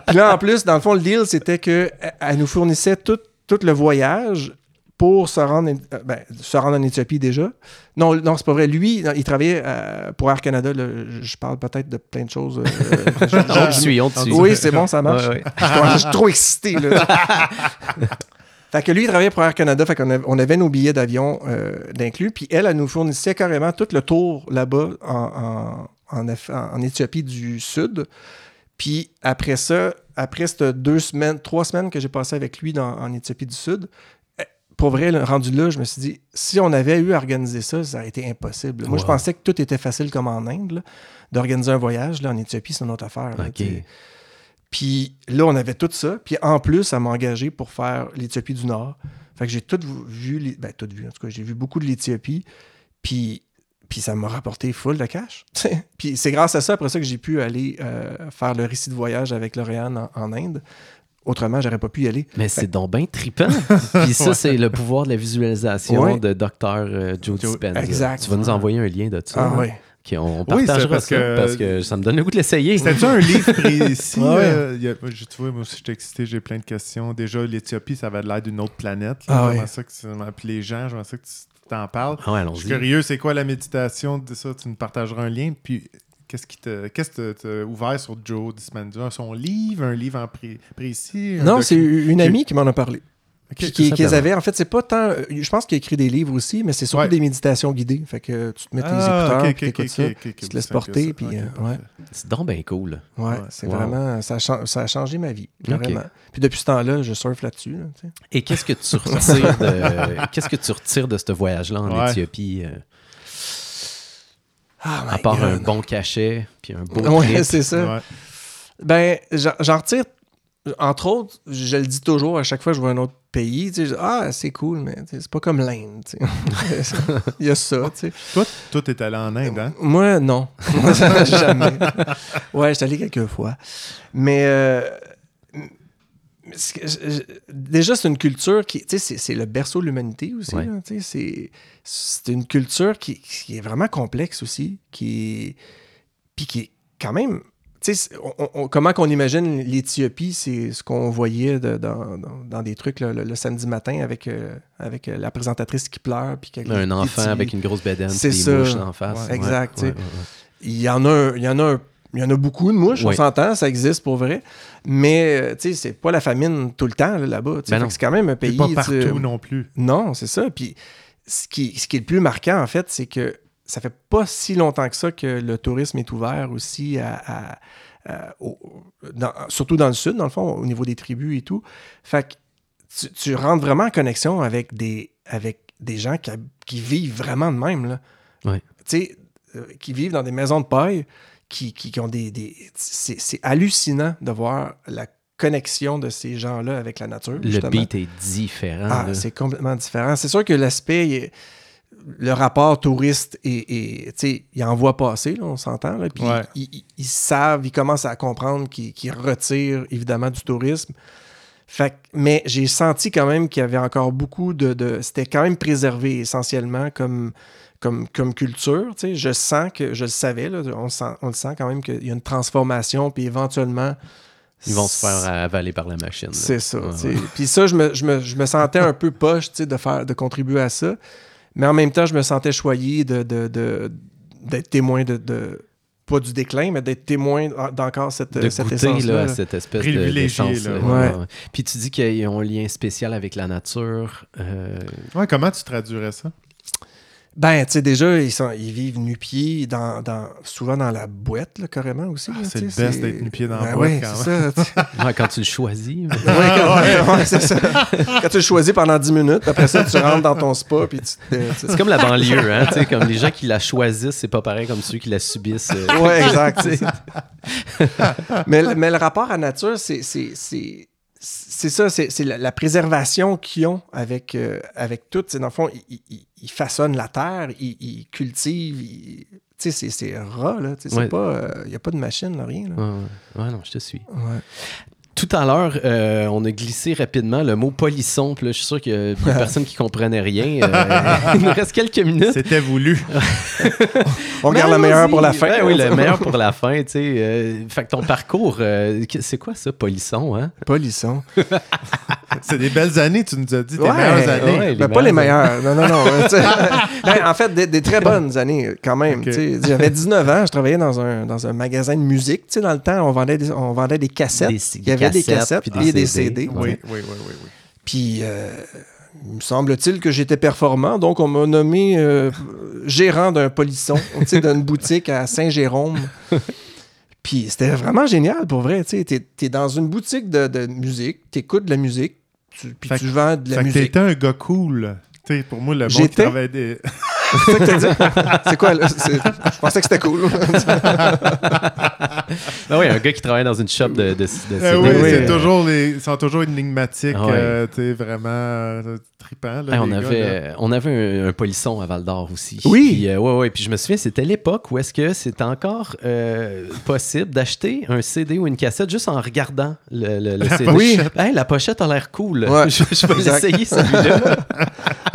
Puis là, en plus, dans le fond, le deal, c'était qu'elle nous fournissait tout, tout le voyage pour se rendre, euh, ben, se rendre en Éthiopie déjà. Non, non c'est pas vrai. Lui, il travaillait euh, pour Air Canada. je parle peut-être de plein de choses. Euh, on suit, on suit. Oui, c'est bon, ça marche. Je, suis trop excité. Là. fait que lui, il travaillait pour Air Canada. Fait qu'on avait, on avait nos billets d'avion d'inclus. Puis elle, elle nous fournissait carrément tout le tour là-bas en, en, en, Éthiopie du Sud. Puis après ça, après ces deux semaines, trois semaines que j'ai passé avec lui dans, en Éthiopie du Sud, pour vrai, rendu là, je me suis dit, si on avait eu à organiser ça, ça aurait été impossible. Moi, je pensais que tout était facile comme en Inde, d'organiser un voyage. Là, en Éthiopie, c'est une autre affaire. puis là, on avait tout ça. Puis en plus, ça m'a engagé pour faire l'Éthiopie du Nord. Fait que j'ai tout vu, ben, tout vu, en tout cas, j'ai vu beaucoup de l'Éthiopie. Puis puis ça m'a rapporté full de cash. puis c'est grâce à ça, après ça, que j'ai pu aller euh, faire le récit de voyage avec Lauriane en, Inde. Autrement, j'aurais pas pu y aller. Mais c'est donc bien trippant. Puis ça, c'est le pouvoir de la visualisation de Dr. Euh, Joe Dispenza. Exact. Tu vas nous envoyer un lien de ça. Ah, oui. on partagera parce ça que, parce que ça me donne le goût de l'essayer. C'était un livre précis. euh, y a, tu vois, moi aussi, je suis excité, j'ai plein de questions. Déjà, l'Éthiopie, ça avait l'air d'une autre planète. Ah, oui. ça que puis les gens, je ça que tu t'en parles. Ah je suis curieux, c'est quoi la méditation? De ça? Tu nous partageras un lien. Puis Qu'est-ce qui t'a ouvert sur Joe Dispenza? Son livre, un livre en précis? Non, c'est une amie qui m'en a parlé. qui, qu'ils avaient, en fait, c'est pas tant. Je pense qu'il a écrit des livres aussi, mais c'est surtout des méditations guidées. Fait que tu te mets tes ah, écouteurs, tu écoutes ça, tu te laisses porter, puis euh, ouais. C'est donc bien cool. Ouais, c'est vraiment. Ça a, ça a, changé ma vie, vraiment. Puis depuis ce temps-là, je surfe là-dessus. Et qu'est-ce que tu retires de, qu'est-ce que tu retires de ce voyage-là en Éthiopie? Euh? Ah, à part un bon cachet, puis un beau Ouais, c'est ça. Ben, j'en retire, entre autres, je le dis toujours à chaque fois que je vois un autre pays, tu sais, ah, c'est cool, mais c'est pas comme l'Inde. Il y a ça. Tu sais. Toi, toi, t'es allé en Inde, hein? Moi, non. Jamais. Ouais, je suis allé quelques fois. Mais euh, déjà, c'est une culture qui, tu sais, c'est le berceau de l'humanité aussi. C'est une culture qui, est vraiment complexe aussi, qui puis qui est quand même, tu sais, comment qu'on imagine l'Éthiopie, c'est ce qu'on voyait dans, des trucs le, samedi matin avec, euh, avec euh, la présentatrice qui pleure. Puis un enfant avec une grosse bédaine, c'est ça. en face. exact. il y en a il y en a un il y en a beaucoup de mouches, on s'entend, ça existe pour vrai. Mais, euh, tu sais, c'est pas la famine tout le temps là-bas. Ben c'est quand même un pays. pas partout non plus. Non, c'est ça. Puis, ce qui, ce qui est le plus marquant, en fait, c'est que ça fait pas si longtemps que ça que le tourisme est ouvert aussi à. surtout dans le sud, dans le fond, au niveau des tribus et tout. Fait que tu, rentres vraiment en connexion avec des, avec des gens qui, vivent vraiment de même. Là. Tu sais, euh, qui vivent dans des maisons de paille qui, ont des. C'est hallucinant de voir la connexion de ces gens-là avec la nature. Le beat est différent. Ah, c'est complètement différent. C'est sûr que l'aspect, le rapport touriste, et, il en voit passer, on s'entend. Puis ils, savent, ils commencent à comprendre qu'ils retirent évidemment du tourisme. Fait, mais j'ai senti quand même qu'il y avait encore beaucoup de. de C'était quand même préservé essentiellement comme comme, culture. Je sens que, je le savais, on, le sent quand même qu'il y a une transformation, puis éventuellement. Ils vont se faire avaler par la machine. C'est ça. Puis ça, je me, sentais un peu poche de, faire, de contribuer à ça. Mais en même temps, je me sentais choyé d'être de, témoin de, pas du déclin, mais d'être témoin d'encore cette, de cette essence là, cette espèce de, Ouais. Puis tu dis qu'ils ont un lien spécial avec la nature. Euh... Ouais, comment tu traduirais ça? Ben, tu sais, déjà, ils, sont, ils vivent nu-pieds, dans, dans, souvent dans la boîte, là, carrément aussi. Ah, c'est le best d'être nu-pied dans la ben boîte, ouais, quand même. Ça, quand tu le choisis. ouais, quand, c'est ça. Quand tu le choisis pendant 10 minutes, après ça, tu rentres dans ton spa. Puis tu, c'est comme la banlieue, hein, tu sais, comme les gens qui la choisissent, c'est pas pareil comme ceux qui la subissent. Euh. Ouais, exact. mais, mais le rapport à la nature, c'est c'est ça, c'est la, préservation qu'ils ont avec, euh, avec tout. Dans le fond, ils, façonnent la terre, ils, cultivent, tu sais, c'est ras, là. Il n'y euh, a pas de machine, là, rien. Là. Ouais, non, je te suis. Tout à l'heure, euh, on a glissé rapidement le mot polisson. Puis là, je suis sûr qu'il y a des personnes qui comprenaient rien. Euh, il nous reste quelques minutes. C'était voulu. on regarde le meilleur pour la fin. Ben oui, le meilleur pour la fin. Tu sais. Euh, fait que ton parcours, c'est quoi ça, polisson? Hein? Polisson. C'est des belles années, tu nous as dit, tes meilleures années. Ben, pas les meilleures. Non, non, non. Ben, en fait, des, très bonnes années quand même. J'avais 19 ans, je travaillais dans un, dans un magasin de musique. Dans le temps, on vendait des, on vendait des cassettes. Des, des cassettes, puis des, des CD. Oui, oui, oui, oui, Puis, euh, il me semble-t-il que j'étais performant, donc on m'a nommé euh, gérant d'un polisson, d'une boutique à Saint-Jérôme. Puis c'était vraiment génial pour vrai. Tu es, es, dans une boutique de, de musique, tu écoutes de la musique, puis tu vends de la musique. T'étais un gars cool. sais, pour moi, le monde qui travaille des. C'est ça que t'as dit? C'est quoi? Là? Je pensais que c'était cool. ben oui, un gars qui travaille dans une shop de, de, de eh oui, c'est toujours les, ils sont toujours énigmatiques. Ah euh, tu sais, vraiment, euh, trippant. Là, Hey, on, gars, avait, là. on avait un, un polisson à Val d'Or aussi. Oui. Puis, euh, ouais, ouais. Puis je me souviens, c'était l'époque où est-ce que c'était encore euh, possible d'acheter un CD ou une cassette juste en regardant le, le- le CD. Oui. Hey, la pochette a l'air cool. Ouais. je, je vais Exact. l'essayer, celui-là.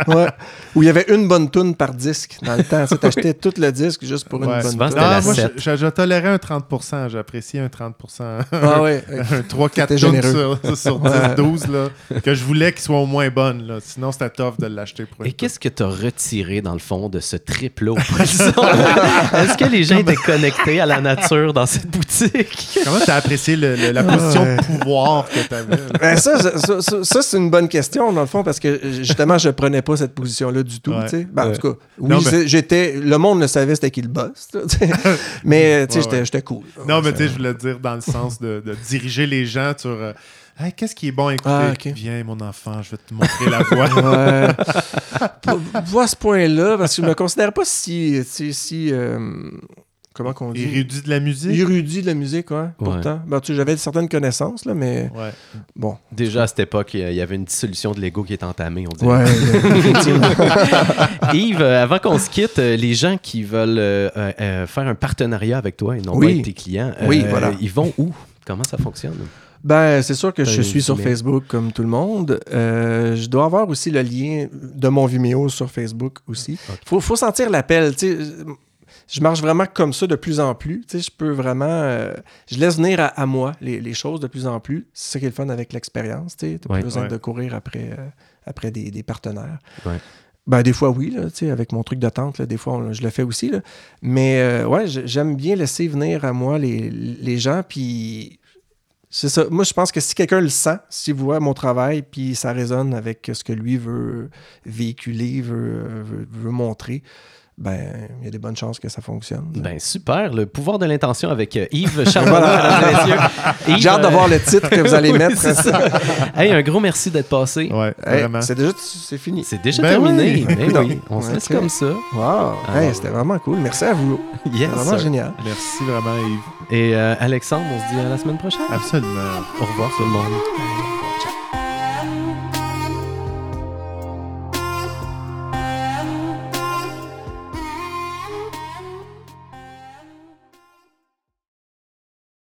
Ouais. Où il y avait une bonne tune par disque dans le temps. Tu sais, t'achetais tout le disque juste pour une bonne tune. c'était la Non, moi, je, je- je tolérais un 30%. J'appréciais un 30%. Ah ouais. un 3-4 T'étais tonnes généreux. sur, sur 10, Ouais. 12, là, que je voulais qu'ils soient au moins bonnes. Là. Sinon, c'était tough de l'acheter pour Et qu'est-ce que tu as retiré, dans le fond, de ce trip-là? Est-ce que les gens étaient connectés à la nature dans cette boutique? Comment t'as apprécié le- le- la position de pouvoir que t'avais? là? Ben, ça, ça, ça- ça- ça, c'est une bonne question, dans le fond, parce que justement, je prenais pas cette position-là du tout. Ouais. tu. Ben, En tout cas, oui, Non, mais- c'est- j'étais. Le monde le savait, c'était qui le boss. tu mais tu sais, Ouais, j'étais ouais. j'étais cool. Non, mais tu sais, je voulais dire dans le sens de, de diriger les gens sur euh, Hey, qu'est-ce qui est bon à écouter? Ah. Viens, mon enfant, je vais te montrer la voie. À ce point-là, parce que je me considère pas si. si, si, euh, comment qu'on dit? Érudit de la musique? Érudit de la musique, ouais, pourtant. Ben, tu sais, J'avais certaines connaissances, là, mais Ouais. bon. Déjà, à cette époque, il y avait une dissolution de l'ego qui est entamée, on dirait. Ouais. Yves, euh, avant qu'on se quitte, euh, les gens qui veulent euh, euh, euh, faire un partenariat avec toi et non Oui. pas être tes clients, euh, Oui, voilà. ils vont où? Comment ça fonctionne? Ben, c'est sûr que je suis sur Facebook comme tout le monde. Euh, je dois avoir aussi le lien de mon Vimeo sur Facebook aussi. Ok. Faut, faut sentir l'appel. Je marche vraiment comme ça de plus en plus. Je peux vraiment. euh, je laisse venir à, à moi les, les choses de plus en plus. C'est ça qui est le fun avec l'expérience. Tu n'as Ouais. pas besoin Ouais. de courir après, euh, après des, des partenaires. Ouais. Ben, des fois, oui, là, avec mon truc de tente, là, des fois, on- je le fais aussi. Là. Mais ouais, j'aime bien laisser venir à moi les, les gens. Puis c'est ça. Moi, je pense que si quelqu'un le sent, s'il voit mon travail, puis ça résonne avec ce que lui veut véhiculer, veut, veut, veut montrer, ben, il y a des bonnes chances que ça fonctionne. Ben super, le pouvoir de l'intention avec euh, Yves Charbonneau, mesdames et messieurs. Yves, J'ai hâte de euh, voir le titre que vous allez oui, mettre. c'est ça. Hey, un gros merci d'être passé. Ouais, Hey, vraiment. c'est déjà c'est fini. C'est déjà Ben terminé. oui. Ben oui, on se laisse comme ça. Wow! Hey. C'était vraiment cool. Merci à vous. Yes. C'était vraiment génial. Merci vraiment, Yves. Et euh, Alexandre, on se dit à la semaine prochaine. Absolument. Au revoir tout le monde.